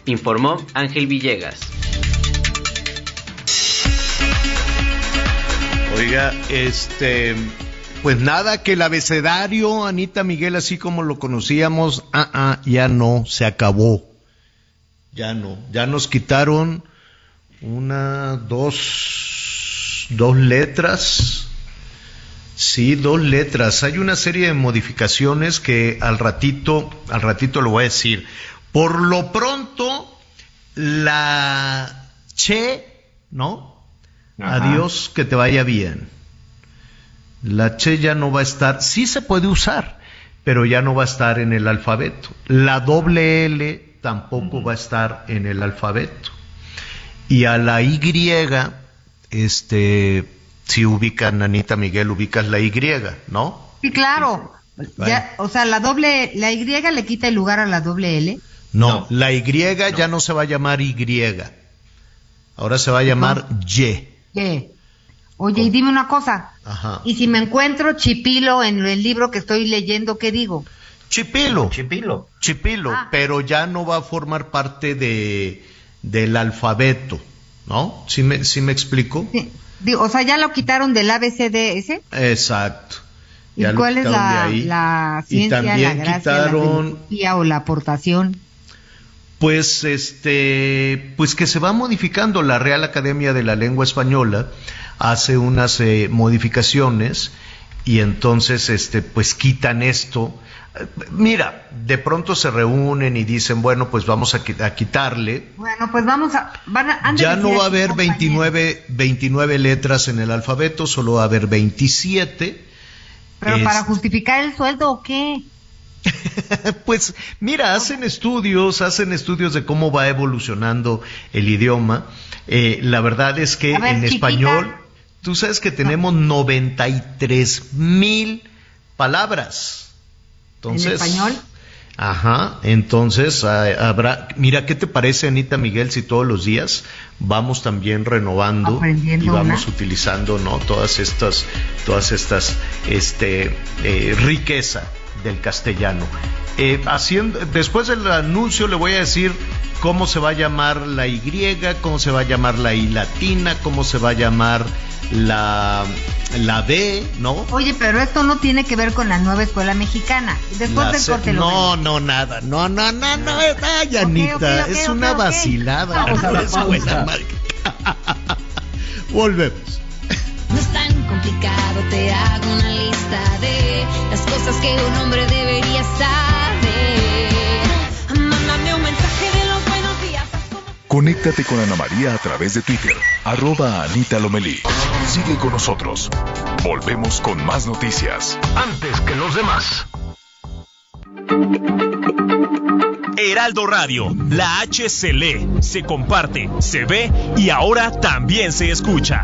Informó Ángel Villegas. Oiga, este, pues nada, que el abecedario, Anita Miguel, así como lo conocíamos, ah, ah, ya no, se acabó. Ya no, ya nos quitaron una, dos, dos letras. Sí, dos letras. Hay una serie de modificaciones que al ratito, al ratito lo voy a decir. Por lo pronto, la che, ¿no? Adiós, que te vaya bien. La che ya no va a estar, sí se puede usar, pero ya no va a estar en el alfabeto. La doble L tampoco va a estar en el alfabeto. Y a la Y, este, si ubican, Anita Miguel, ubicas la Y, ¿no? Sí, claro. Ya, o sea, la doble, la Y le quita el lugar a la doble L. No, la Y ya no se va a llamar Y. Ahora se va a llamar Y. Y. Oye, y dime una cosa. Ajá. Y si me encuentro chipilo en el libro que estoy leyendo, ¿qué digo? Chipilo. Chipilo. Chipilo, Ah. pero ya no va a formar parte de, del alfabeto, ¿no? ¿Sí me, sí me explico? O sea, ya lo quitaron del ABCDS. Exacto. ¿Y Ya cuál es la, la Y ciencia, la también gracia, quitaron- la o la aportación? Pues este, pues que se va modificando la Real Academia de la Lengua Española hace unas eh, modificaciones y entonces este, pues quitan esto. Mira, de pronto se reúnen y dicen, bueno, pues vamos a, qui- a quitarle. Bueno, pues vamos a... Van a han Ya no va a haber compañeros. 29, 29 letras en el alfabeto, solo va a haber 27. ¿Pero para justificar el sueldo o qué? Pues mira, hacen estudios, hacen estudios de cómo va evolucionando el idioma. Eh, la verdad es que ver, en chiquita. español, tú sabes que tenemos 93 mil palabras. Entonces, ¿En español? Ajá, entonces ah, habrá, mira, ¿qué te parece Anita Miguel si todos los días vamos también renovando y vamos una. utilizando, ¿no? Todas estas, todas estas, este, eh, riqueza del castellano. Eh, haciendo, después del anuncio le voy a decir cómo se va a llamar la Y, cómo se va a llamar la I latina, cómo se va a llamar la, la D, ¿no? Oye, pero esto no tiene que ver con la nueva escuela mexicana. Después La del corte lo no, no, nada. No, no, no, no. Ay, Anita, es una vacilada. Vamos a la es buena pausa. marca. Volvemos. Complicado, te hago una lista de las cosas que un hombre debería saber. Mándame un mensaje de los buenos días. Conéctate con Ana María a través de Twitter, arroba Anita Lomelí. Sigue con nosotros. Volvemos con más noticias. Antes que los demás. Heraldo Radio, la H se lee, se comparte, se ve y ahora también se escucha.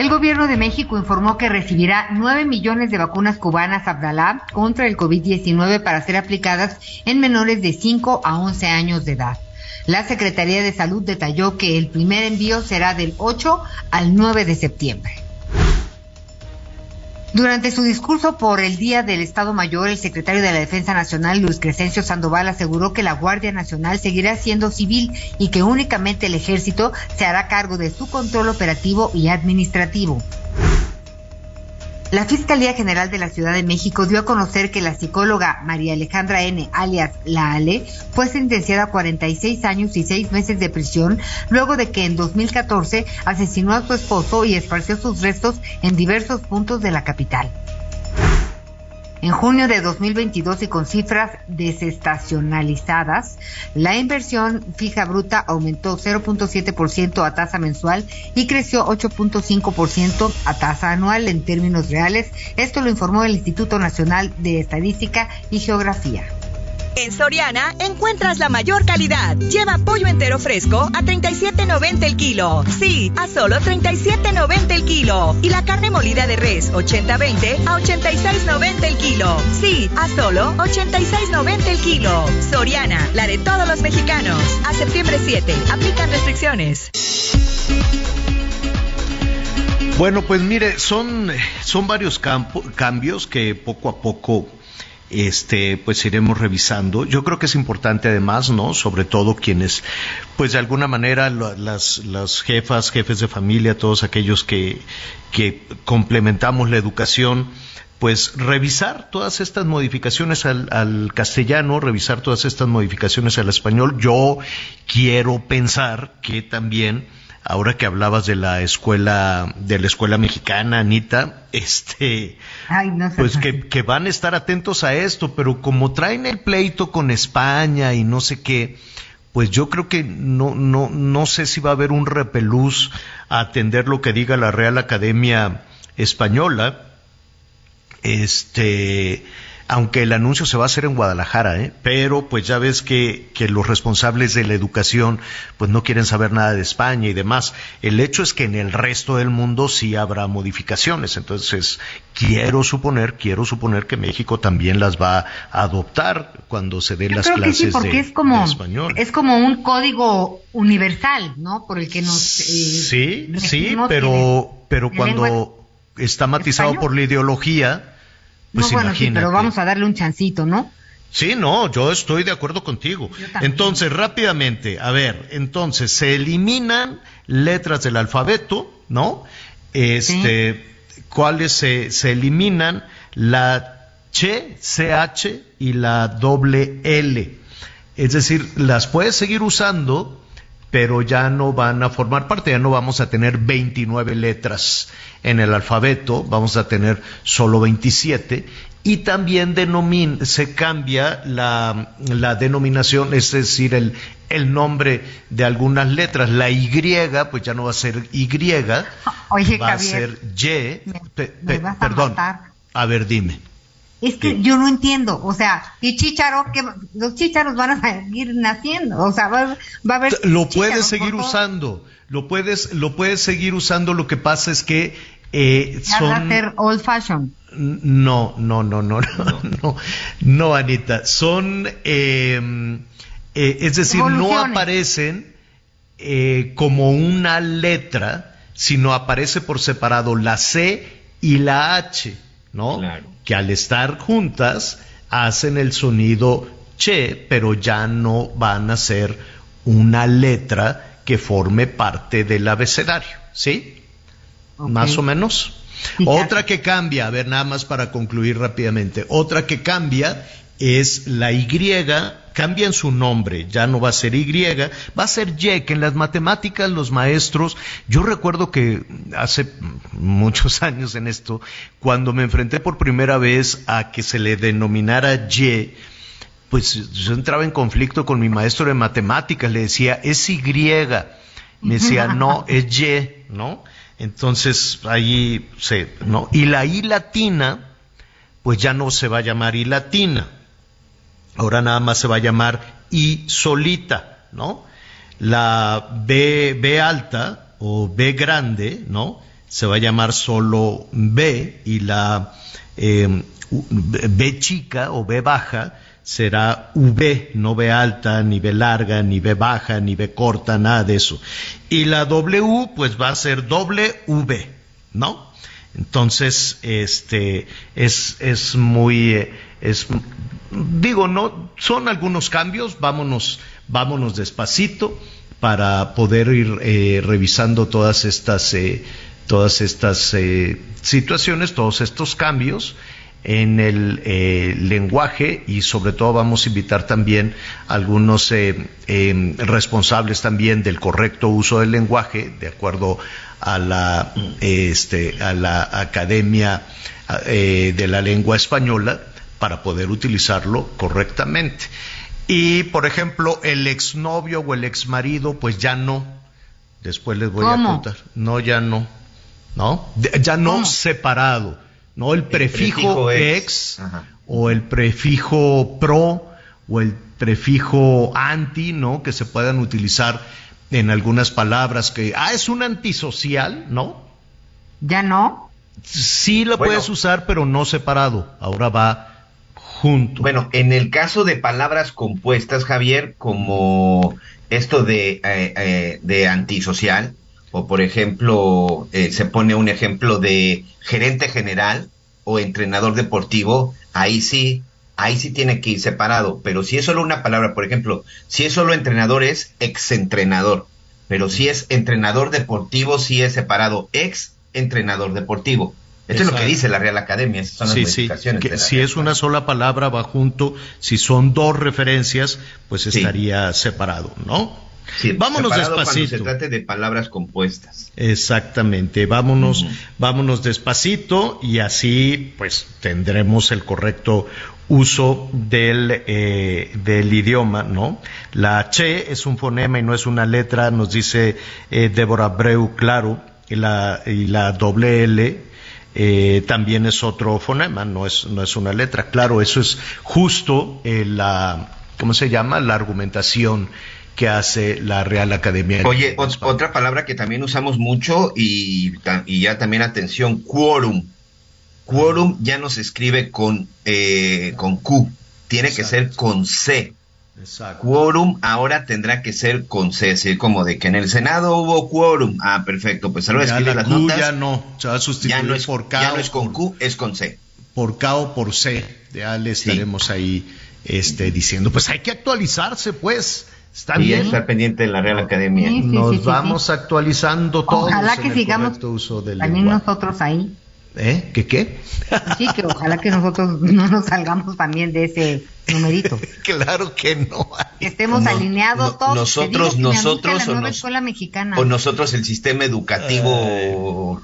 El gobierno de México informó que recibirá 9 millones de vacunas cubanas Abdalá contra el COVID-19 para ser aplicadas en menores de 5 a 11 años de edad. La Secretaría de Salud detalló que el primer envío será del 8 al 9 de septiembre. Durante su discurso por el Día del Estado Mayor, el secretario de la Defensa Nacional, Luis Crescencio Sandoval, aseguró que la Guardia Nacional seguirá siendo civil y que únicamente el ejército se hará cargo de su control operativo y administrativo. La Fiscalía General de la Ciudad de México dio a conocer que la psicóloga María Alejandra N., alias La Ale, fue sentenciada a 46 años y 6 meses de prisión luego de que en 2014 asesinó a su esposo y esparció sus restos en diversos puntos de la capital. En junio de 2022 y con cifras desestacionalizadas, la inversión fija bruta aumentó 0.7% a tasa mensual y creció 8.5% a tasa anual en términos reales. Esto lo informó el Instituto Nacional de Estadística y Geografía. En Soriana encuentras la mayor calidad. Lleva pollo entero fresco a 37.90 el kilo. Sí, a solo 37.90 el kilo. Y la carne molida de res 80-20 a 86.90 el kilo. Sí, a solo 86.90 el kilo. Soriana, la de todos los mexicanos. A septiembre 7, aplican restricciones. Bueno, pues mire, son, son varios cambios que poco a poco este, pues iremos revisando. Yo creo que es importante además, ¿no? Sobre todo quienes, pues de alguna manera las, las jefas, jefes de familia, todos aquellos que, que complementamos la educación, pues revisar todas estas modificaciones al, al, castellano, revisar todas estas modificaciones al español. Yo quiero pensar que también ahora que hablabas de la escuela, de la escuela mexicana, Anita, este, pues que, que, van a estar atentos a esto, pero como traen el pleito con España y no sé qué, pues yo creo que no, no, no sé si va a haber un repelús a atender lo que diga la Real Academia Española, este, aunque el anuncio se va a hacer en Guadalajara, ¿eh? pero pues ya ves que, que, los responsables de la educación pues no quieren saber nada de España y demás. El hecho es que en el resto del mundo sí habrá modificaciones, entonces quiero suponer, quiero suponer que México también las va a adoptar cuando se den las clases de, es como, español. Es como un código universal, ¿no? Por el que nos... Eh, sí, sí, pero, pero cuando está matizado por la ideología pues no, bueno, sí, pero vamos a darle un chancito, ¿no? Sí, no, yo estoy de acuerdo contigo. Entonces, rápidamente, a ver, entonces se eliminan letras del alfabeto, ¿no? Este, ¿cuáles se, se eliminan? La Ch, CH y la doble L. Es decir, las puedes seguir usando, pero ya no van a formar parte, ya no vamos a tener 29 letras en el alfabeto, vamos a tener solo 27 y también se cambia la, la, denominación, es decir, el, el, nombre de algunas letras. La Y, pues ya no va a ser Y, va a ser Y. perdón, a, ver, dime. Es que yo no entiendo, o sea, y chicharo, que los chicharos van a seguir naciendo, o sea, va, va a haber. Lo puedes seguir usando, lo puedes, lo puedes seguir usando, lo que pasa es que eh, son... a ser old fashion. No, no, no, no, no, no, no, Anita. Son, em, eh, es decir, no aparecen eh, como una letra, sino aparece por separado la C y la H, ¿no? Que al estar juntas hacen el sonido che, pero ya no van a ser una letra que forme parte del abecedario, ¿sí? Más o menos. Otra que cambia, a ver, nada más para concluir rápidamente. Otra que cambia es la Y, cambia en su nombre, ya no va a ser Y, va a ser Y, que en las matemáticas los maestros, yo recuerdo que hace muchos años en esto, cuando me enfrenté por primera vez a que se le denominara Y, pues yo entraba en conflicto con mi maestro de matemáticas, le decía, es Y, me decía, no, es Y, ¿no? Entonces, ahí se, ¿no? Y la I latina, pues ya no se va a llamar I latina. Ahora nada más se va a llamar I solita, ¿no? La B, B alta o B grande, ¿no? Se va a llamar solo B y la eh, B chica o B baja será V, no V alta, ni V larga, ni V baja, ni V corta, nada de eso. Y la W, pues va a ser doble V, ¿no? Entonces, este, es, es muy, eh, es, digo, no, son algunos cambios, vámonos, vámonos despacito para poder ir eh, revisando todas estas, eh, todas estas situaciones, todos estos cambios en el eh, lenguaje y sobre todo vamos a invitar también a algunos eh, em, responsables también del correcto uso del lenguaje de acuerdo a la este a la academia eh, de la lengua española para poder utilizarlo correctamente y por ejemplo el exnovio o el exmarido pues ya no después les voy a contar no ya no no ya no separado ¿no? El prefijo, ex, o el prefijo pro o el prefijo anti, ¿no? Que se puedan utilizar en algunas palabras que, ah, es un antisocial, ¿no? Ya no. Sí lo puedes usar, pero no separado. Ahora va Bueno, en el caso de palabras compuestas, Javier, como esto de, eh, eh, de antisocial, o por ejemplo, eh, se pone un ejemplo de gerente general o entrenador deportivo, ahí sí, ahí sí tiene que ir separado. Pero si es solo una palabra, por ejemplo, si es solo entrenador, es exentrenador. Pero si es entrenador deportivo, sí es separado ex entrenador deportivo. Esto es lo que dice la Real Academia, esas son las Sí, sí, modificaciones. que de la si es una sola palabra va junto, si son dos referencias, pues estaría separado, ¿no? Sí, Vámonos separado Cuando despacito. se trate de palabras compuestas. Exactamente, vámonos, vámonos despacito y así pues tendremos el correcto uso del, eh, del idioma, ¿no? La che es un fonema y no es una letra, nos dice eh, Débora Breu, claro, y la, y la doble L eh, también es otro fonema, no es, no es una letra. Claro, eso es justo eh, la, ¿cómo se llama? La argumentación que hace la Real Academia. Oye, ot- otra palabra que también usamos mucho y ya también atención, quórum. Quórum ya no se escribe con, eh, con Q, tiene que ser con C. Quórum ahora tendrá que ser con C, así como de que en el Senado hubo quórum. Ah, perfecto, pues ahora la las Q notas. ya no, se va a sustituir ya no es, por K ya no es con Q, es con C. por K o por C. Ya le estaremos ahí este, diciendo, pues hay que actualizarse, pues. Está Y bien. estar pendiente de la Real Academia. Sí, sí, Nos sí, sí, vamos actualizando todos Ojalá en que el sigamos correcto uso del también lenguaje. nosotros ahí. ¿Eh? ¿Qué qué? Sí, que ojalá que nosotros no nos salgamos también de ese numerito. claro que no. Que estemos No, alineados no, todos. nosotros- digo nosotros la o nueva nos- escuela mexicana. O nosotros el sistema educativo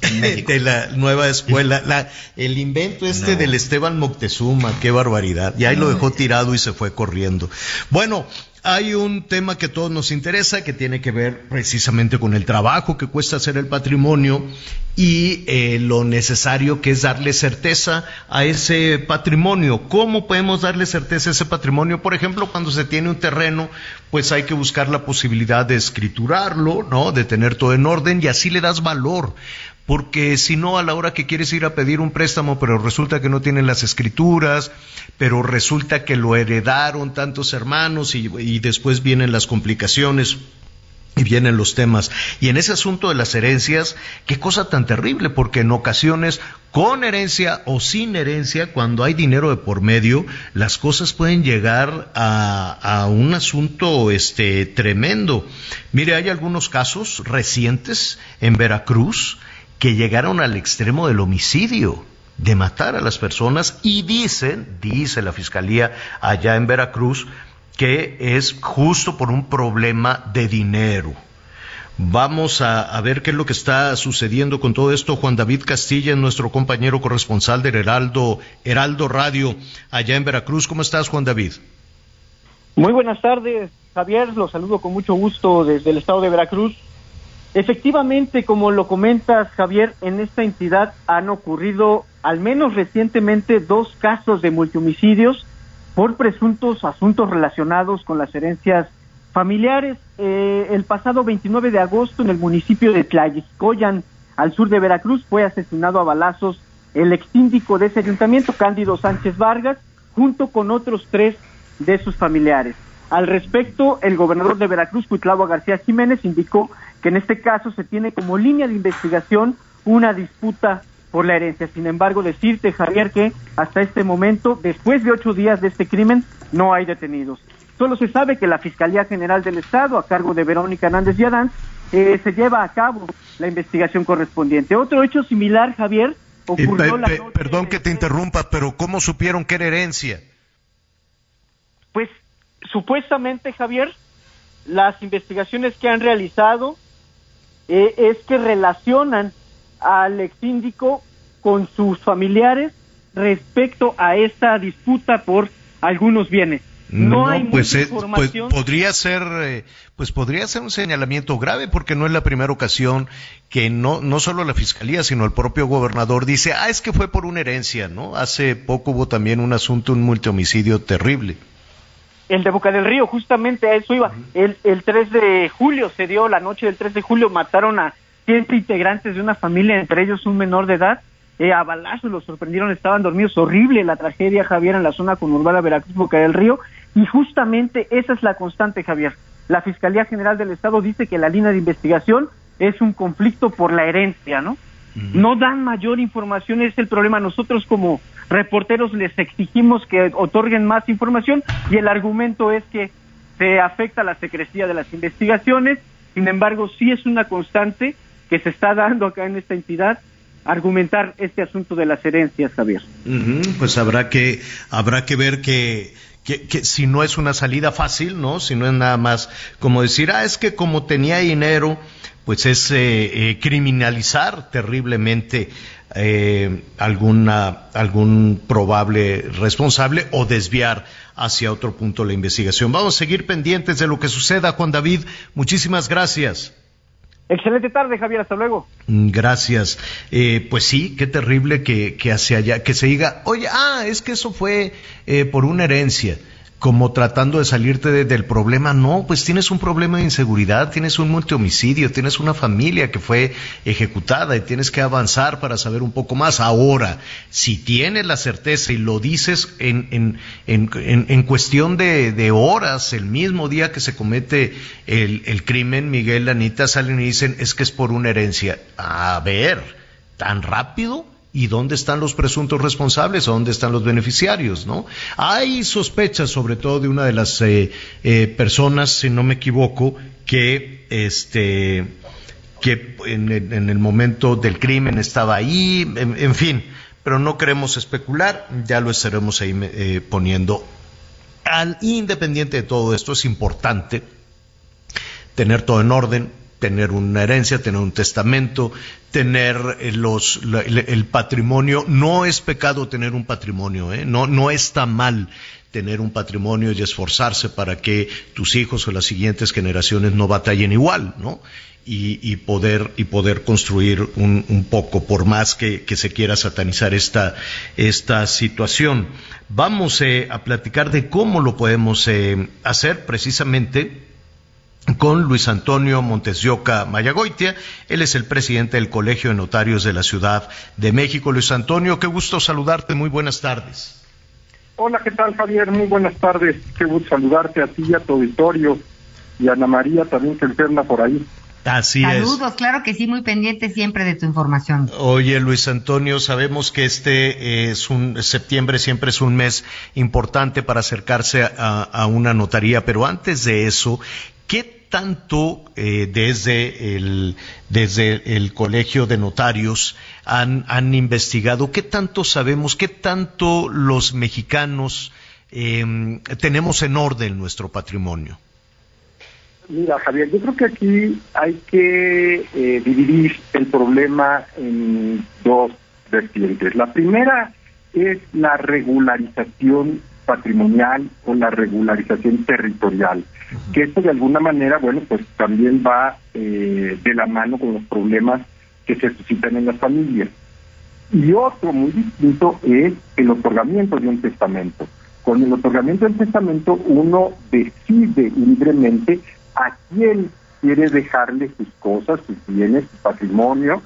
de la nueva escuela, la, el invento este del Esteban Moctezuma, qué barbaridad. Y ahí lo dejó tirado y se fue corriendo. Bueno, hay un tema que a todos nos interesa, que tiene que ver precisamente con el trabajo que cuesta hacer el patrimonio y eh, lo necesario que es darle certeza a ese patrimonio. ¿Cómo podemos darle certeza a ese patrimonio? Por ejemplo, cuando se tiene un terreno, pues hay que buscar la posibilidad de escriturarlo, ¿no? De tener todo en orden y así le das valor porque si no a la hora que quieres ir a pedir un préstamo, pero resulta que no tienen las escrituras, pero resulta que lo heredaron tantos hermanos y, y después vienen las complicaciones. Y vienen los temas. Y en ese asunto de las herencias, qué cosa tan terrible, porque en ocasiones, con herencia o sin herencia, cuando hay dinero de por medio, las cosas pueden llegar a, a un asunto este, tremendo. Mire, hay algunos casos recientes en Veracruz que llegaron al extremo del homicidio, de matar a las personas, y dicen, dice la fiscalía allá en Veracruz, que es justo por un problema de dinero. Vamos a, ver qué es lo que está sucediendo con todo esto. Juan David Castilla, nuestro compañero corresponsal del Heraldo, Heraldo Radio, allá en Veracruz. ¿Cómo estás, Juan David? Muy buenas tardes, Javier. Los saludo con mucho gusto desde el estado de Veracruz. Efectivamente, como lo comentas, Javier, en esta entidad han ocurrido, al menos recientemente, dos casos de multihomicidios por presuntos asuntos relacionados con las herencias familiares. Eh, el pasado 29 de agosto, en el municipio de Tlayixcoyan, al sur de Veracruz, fue asesinado a balazos el exsíndico de ese ayuntamiento, Cándido Sánchez Vargas, junto con otros tres de sus familiares. Al respecto, el gobernador de Veracruz, Cuitlavo García Jiménez, indicó que en este caso se tiene como línea de investigación una disputa por la herencia. Sin embargo, decirte, Javier, que hasta este momento, después de ocho días de este crimen, no hay detenidos. Solo se sabe que la Fiscalía General del Estado, a cargo de Verónica Hernández Yadán, eh, se lleva a cabo la investigación correspondiente. Otro hecho similar, Javier, ocurrió Eh, la pe- perdón que te interrumpa, pero ¿cómo supieron que era herencia? Pues supuestamente, Javier, las investigaciones que han realizado eh, es que relacionan al exsíndico con sus familiares respecto a esta disputa por algunos bienes. No, hay pues, mucha eh, pues información. podría ser, eh, pues podría ser un señalamiento grave porque no es la primera ocasión que no, no solo la fiscalía sino el propio gobernador dice, ah, es que fue por una herencia, ¿no? Hace poco hubo también un asunto, un multihomicidio terrible. El de Boca del Río, justamente a eso iba. El, el 3 de julio se dio, la noche del 3 de julio mataron a siete integrantes de una familia, entre ellos un menor de edad, eh, a balazos, los sorprendieron, estaban dormidos. Horrible la tragedia, Javier, en la zona conurbada Veracruz, Boca del Río. Y justamente esa es la constante, Javier. la Fiscalía General del Estado dice que la línea de investigación es un conflicto por la herencia, ¿no? No dan mayor información, es el problema. Nosotros como reporteros les exigimos que otorguen más información y el argumento es que se afecta la secrecía de las investigaciones. Sin embargo, sí es una constante que se está dando acá en esta entidad argumentar este asunto de las herencias, Javier. Pues habrá que habrá que ver que que, si no es una salida fácil, ¿no? Si no es nada más como decir, ah, es que como tenía dinero, pues es eh, eh, criminalizar terriblemente eh, alguna, algún probable responsable o desviar hacia otro punto la investigación. Vamos a seguir pendientes de lo que suceda, Juan David. Muchísimas gracias. Excelente tarde, Javier. Hasta luego. Mm, gracias. Eh, pues sí, qué terrible que, que hacia allá, que se diga, oye, ah, es que eso fue eh, por una herencia como tratando de salirte del problema. No, pues tienes un problema de inseguridad, tienes un multihomicidio, tienes una familia que fue ejecutada y tienes que avanzar para saber un poco más. Ahora, si tienes la certeza y lo dices en, en, en, en cuestión de, de, horas, el mismo día que se comete el, el crimen, Miguel, Anita salen y dicen, es que es por una herencia. A ver, ¿tan rápido? ¿Y dónde están los presuntos responsables? ¿Dónde están los beneficiarios? ¿no? Hay sospechas, sobre todo de una de las eh, eh, personas, si no me equivoco, que este que en, el momento del crimen estaba ahí, en, fin, pero no queremos especular, ya lo estaremos ahí eh, poniendo. Al independiente de todo esto, es importante tener todo en orden, tener una herencia, tener un testamento, tener eh, los, el, patrimonio. No es pecado tener un patrimonio, ¿eh? no, no está mal tener un patrimonio y esforzarse para que tus hijos o las siguientes generaciones no batallen igual, ¿no? Y, y poder, y poder construir un, un poco, por más que, que, se quiera satanizar esta, esta situación. Vamos eh, a platicar de cómo lo podemos eh, hacer precisamente con Luis Antonio Montes Mayagoitia. Él es el presidente del Colegio de Notarios de la Ciudad de México. Luis Antonio, qué gusto saludarte. Muy buenas tardes. Hola, ¿qué tal, Javier? Muy buenas tardes. Qué gusto saludarte a ti y a tu auditorio. Y a Ana María también que enferma por ahí. Así Saludos, claro que sí, muy pendiente siempre de tu información. Oye, Luis Antonio, sabemos que este es un septiembre siempre es un mes importante para acercarse a, a una notaría, pero antes de eso, ¿qué tanto eh, desde, el, desde el Colegio de Notarios han, han, investigado? ¿Qué tanto sabemos? ¿Qué tanto los mexicanos em, tenemos en orden nuestro patrimonio? Mira, Javier, yo creo que aquí hay que eh, dividir el problema en dos vertientes. La primera es la regularización patrimonial o la regularización territorial que esto de alguna manera, bueno, pues también va eh, de la mano con los problemas que se suscitan en las familias. Y otro muy distinto es el otorgamiento de un testamento. Con el otorgamiento del testamento uno decide libremente a quién quiere dejarle sus cosas, sus bienes, su patrimonio,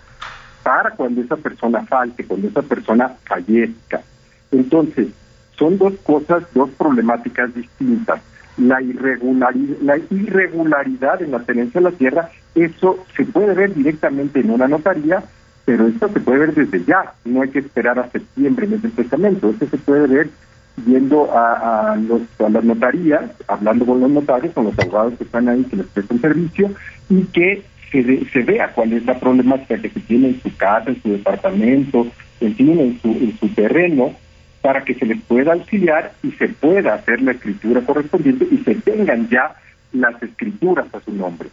para cuando esa persona falte, cuando esa persona fallezca. Entonces, son dos cosas, dos problemáticas distintas la irregularidad, la irregularidad en la tenencia de la tierra, eso se puede ver directamente en una notaría, pero esto se puede ver desde ya, no hay que esperar a septiembre, en el testamento, esto se puede ver yendo a, los, a las notarías, hablando con los notarios, con los abogados que están ahí, que les prestan servicio, y que se, se vea cuál es la problemática que se tiene en su casa, en su departamento, en fin, en su, en su terreno, para que se les pueda auxiliar y se pueda hacer la escritura correspondiente y se tengan ya las escrituras a su nombre.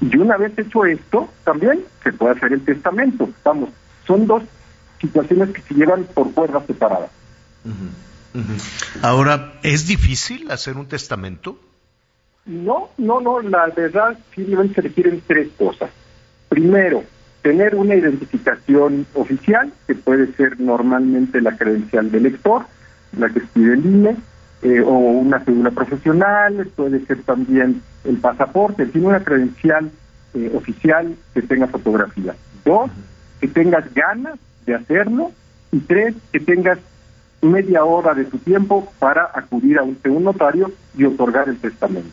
Y una vez hecho esto, también se puede hacer el testamento. Vamos, son dos situaciones que se llevan por cuerdas separadas. Ahora, ¿es difícil hacer un testamento? No, no, no, la verdad simplemente se requieren tres cosas. Primero, tener una identificación oficial, que puede ser normalmente la credencial del lector, la que pide el INE, eh, o una cédula profesional, puede ser también el pasaporte, tiene una credencial eh, oficial que tenga fotografía. Dos, que tengas ganas de hacerlo. Y tres, que tengas media hora de tu tiempo para acudir a un, un notario y otorgar el testamento.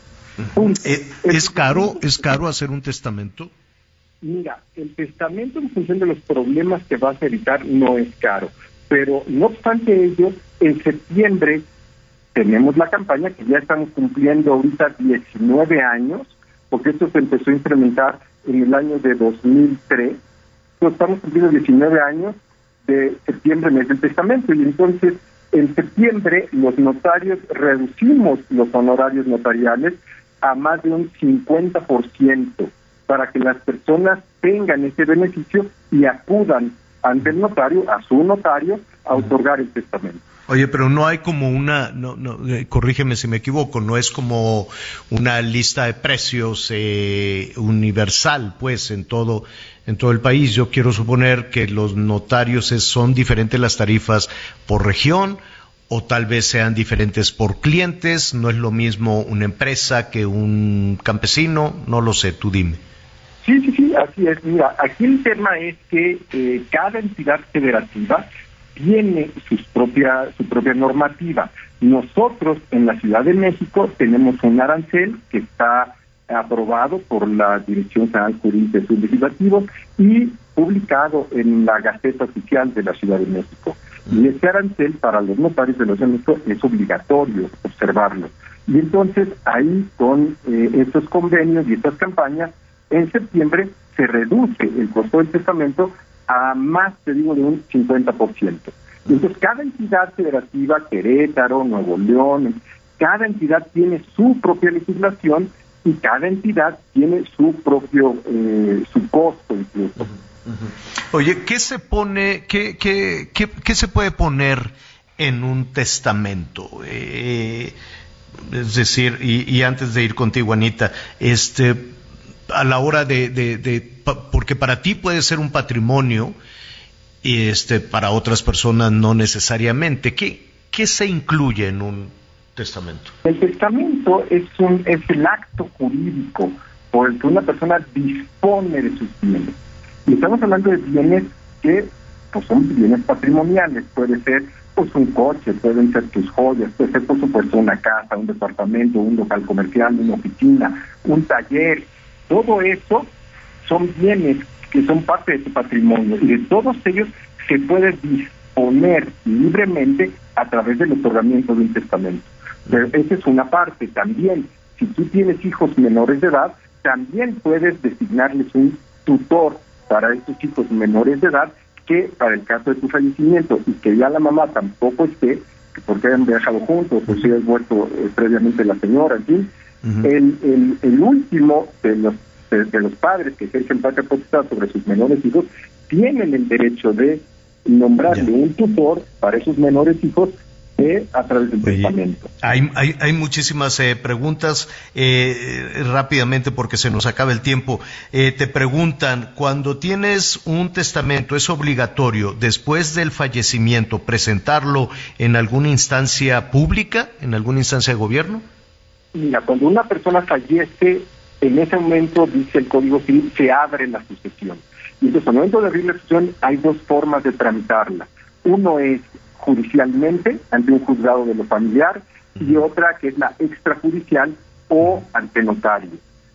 Eh, ¿Es caro, es caro hacer un testamento? Mira, el testamento en función de los problemas que vas a evitar no es caro, pero no obstante ello, en septiembre tenemos la campaña que ya estamos cumpliendo ahorita 19 años, porque esto se empezó a implementar en el año de 2003, pues estamos cumpliendo 19 años de septiembre, mes del testamento, y entonces en septiembre los notarios reducimos los honorarios notariales a más de un 50% para que las personas tengan ese beneficio y acudan ante el notario, a su notario, a otorgar el testamento. Oye, pero no hay como una, no, no, eh, corrígeme si me equivoco, no es como una lista de precios eh, universal, pues, en todo, en todo el país. Yo quiero suponer que los notarios son diferentes las tarifas por región o tal vez sean diferentes por clientes. No es lo mismo una empresa que un campesino. No lo sé, tú dime. Sí, sí, sí, así es. Mira, aquí el tema es que eh, cada entidad federativa tiene sus propia, su propia normativa. Nosotros en la Ciudad de México tenemos un arancel que está aprobado por la Dirección General Jurídica de Legislativos y publicado en la Gaceta Oficial de la Ciudad de México. Y ese arancel para los notarios de de México es obligatorio observarlo. Y entonces ahí con eh, estos convenios y estas campañas, en septiembre se reduce el costo del testamento a más, te digo, de un 50%. Entonces, cada entidad federativa, Querétaro, Nuevo León, cada entidad tiene su propia legislación y cada entidad tiene su propio, eh, su costo incluso. Oye, ¿qué se pone, qué, qué, qué, se puede poner en un testamento? Eh, es decir, y, y, antes de ir contigo, Anita, este, a la hora de, de, porque para ti puede ser un patrimonio y este para otras personas no necesariamente. ¿Qué, qué se incluye en un testamento? El testamento es un es el acto jurídico por el que una persona dispone de sus bienes. Y estamos hablando de bienes que pues, son bienes patrimoniales, puede ser pues un coche, pueden ser tus joyas, puede ser por supuesto una casa, un departamento, un local comercial, una oficina, un taller, todo eso son bienes que son parte de tu patrimonio y de todos ellos se puede disponer libremente a través del otorgamiento de un testamento. Pero esa es una parte. También, si tú tienes hijos menores de edad, también puedes designarles un tutor para estos hijos menores de edad que para el caso de tu fallecimiento y que ya la mamá tampoco esté, porque hayan viajado juntos o si has muerto eh, previamente la señora, en fin, el, el, último de los, de, los padres que ejercen patria potestad sobre sus menores hijos tienen el derecho de nombrarle un tutor para esos menores hijos eh, a través del testamento. Hay, hay, hay muchísimas eh, preguntas eh, rápidamente porque se nos acaba el tiempo. te preguntan, cuando tienes un testamento, ¿es obligatorio después del fallecimiento presentarlo en alguna instancia pública, en alguna instancia de gobierno? Mira, cuando una persona fallece, en ese momento, dice el Código Civil, se abre la sucesión. Y entonces, al momento de abrir la sucesión, hay dos formas de tramitarla. Uno es judicialmente, ante un juzgado de lo familiar, y otra que es la extrajudicial o ante notario.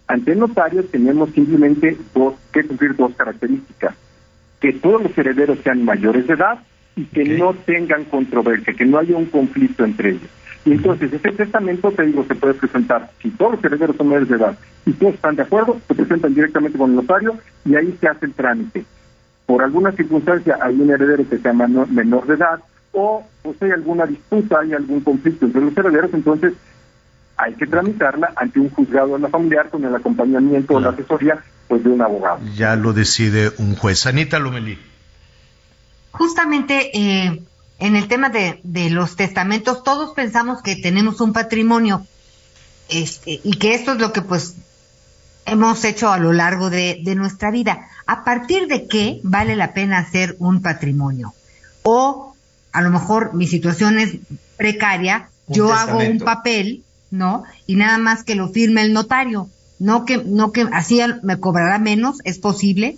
Ante notario tenemos simplemente dos, que cumplir dos características. Que todos los herederos sean mayores de edad y que no tengan controversia, que no haya un conflicto entre ellos. Y entonces ese testamento, te digo, se puede presentar, si todos los herederos son menores de edad y todos están de acuerdo, se presentan directamente con el notario y ahí se hace el trámite. Por alguna circunstancia hay un heredero que sea menor de edad o pues hay alguna disputa, hay algún conflicto entre los herederos, entonces hay que tramitarla ante un juzgado de la familiar con el acompañamiento o la asesoría pues de un abogado. Ya lo decide un juez. Anita Lomelí. Justamente eh, en el tema de, los testamentos, todos pensamos que tenemos un patrimonio este, y que esto es lo que pues hemos hecho a lo largo de, nuestra vida. ¿A partir de qué vale la pena hacer un patrimonio? O a lo mejor mi situación es precaria, yo hago un papel, ¿no? Y nada más que lo firme el notario. No que, no que así me cobrará menos, ¿es posible?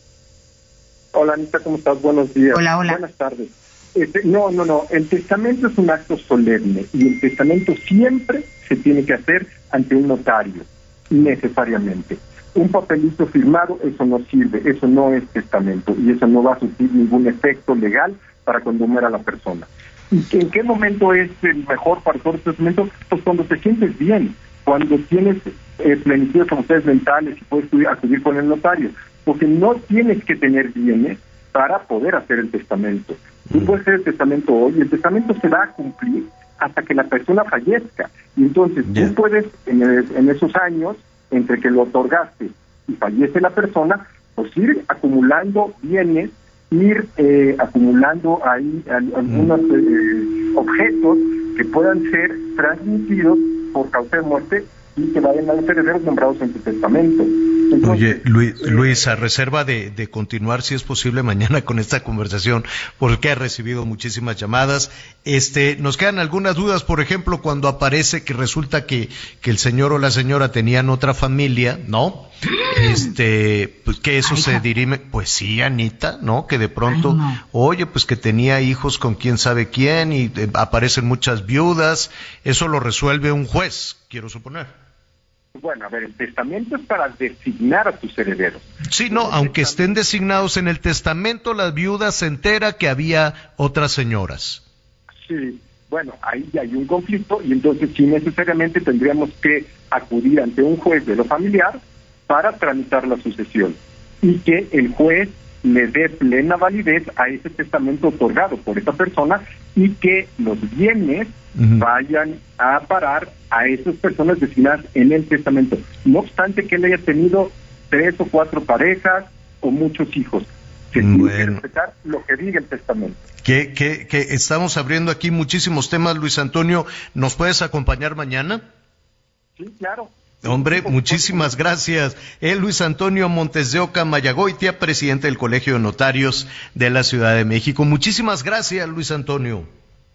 Hola Anita, ¿cómo estás? Buenos días. Hola, hola. Buenas tardes. Este, no, no, no. El testamento es un acto solemne y el testamento siempre se tiene que hacer ante un notario. necesariamente. Un papelito firmado, eso no sirve, eso no es testamento y eso no va a surtir ningún efecto legal para cuando muera la persona. ¿Y en qué momento es el mejor para todo el testamento? Pues cuando te sientes bien, cuando tienes eh, plenitud de facultades mentales y puedes acudir con el notario, porque no tienes que tener bienes para poder hacer el testamento. Tú puedes hacer el testamento hoy y el testamento se va a cumplir hasta que la persona fallezca. Y entonces tú puedes, en, en esos años, entre que lo otorgaste y fallece la persona, pues ir acumulando bienes, ir eh, acumulando ahí algunos eh, objetos que puedan ser transmitidos por causa de muerte y que vayan a los herederos nombrados en testamento. Oye, Luis, Luis, a reserva de, de, continuar, si es posible, mañana con esta conversación, porque ha recibido muchísimas llamadas. Este, nos quedan algunas dudas, por ejemplo, cuando aparece que resulta que, que el señor o la señora tenían otra familia, ¿no? Este, pues que eso se dirime, pues sí, Anita, ¿no? Que de pronto, oye, pues que tenía hijos con quién sabe quién y eh, aparecen muchas viudas, eso lo resuelve un juez, quiero suponer. Bueno, a ver, el testamento es para designar a tus herederos. Sí, no, aunque estén designados en el testamento, la viuda se entera que había otras señoras. Sí, bueno, ahí ya hay un conflicto y entonces sí necesariamente tendríamos que acudir ante un juez de lo familiar para tramitar la sucesión y que el juez le dé plena validez a ese testamento otorgado por esa persona y que los bienes vayan a parar a esas personas designadas en el testamento. No obstante que él haya tenido tres o cuatro parejas o muchos hijos. Se tiene que respetar lo que diga el testamento. Que, que, que estamos abriendo aquí muchísimos temas, Luis Antonio. ¿Nos puedes acompañar mañana? Sí, claro. Hombre, muchísimas gracias. El Luis Antonio Montes de Oca Mayagoitia, presidente del Colegio de Notarios de la Ciudad de México. Muchísimas gracias, Luis Antonio.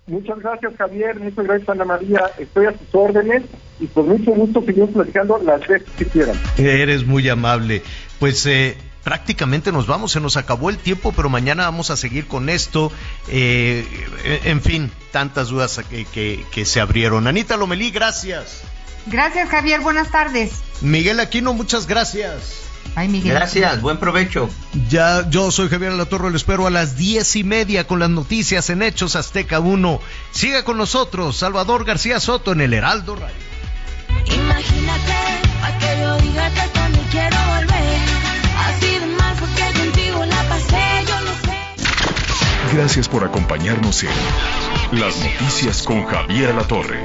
Muchas gracias, Javier. Muchas gracias, Ana María. Estoy a sus órdenes y con mucho gusto seguimos platicando las veces que quieran. Eres muy amable. Pues eh, prácticamente nos vamos, se nos acabó el tiempo, pero mañana vamos a seguir con esto. Eh, en fin, tantas dudas que, que, que se abrieron. Anita Lomelí, gracias. Gracias, Javier. Buenas tardes. Miguel Aquino, muchas gracias. Ay, Miguel. Gracias, buen provecho. Ya, yo soy Javier Alatorre, lo espero a las diez y media con las noticias en Hechos Azteca 1. Siga con nosotros, Salvador García Soto en el Heraldo Radio. Imagínate, a que yo diga que también quiero volver. Así de mal porque contigo la pasé, yo lo sé. Gracias por acompañarnos en Las Noticias con Javier Alatorre.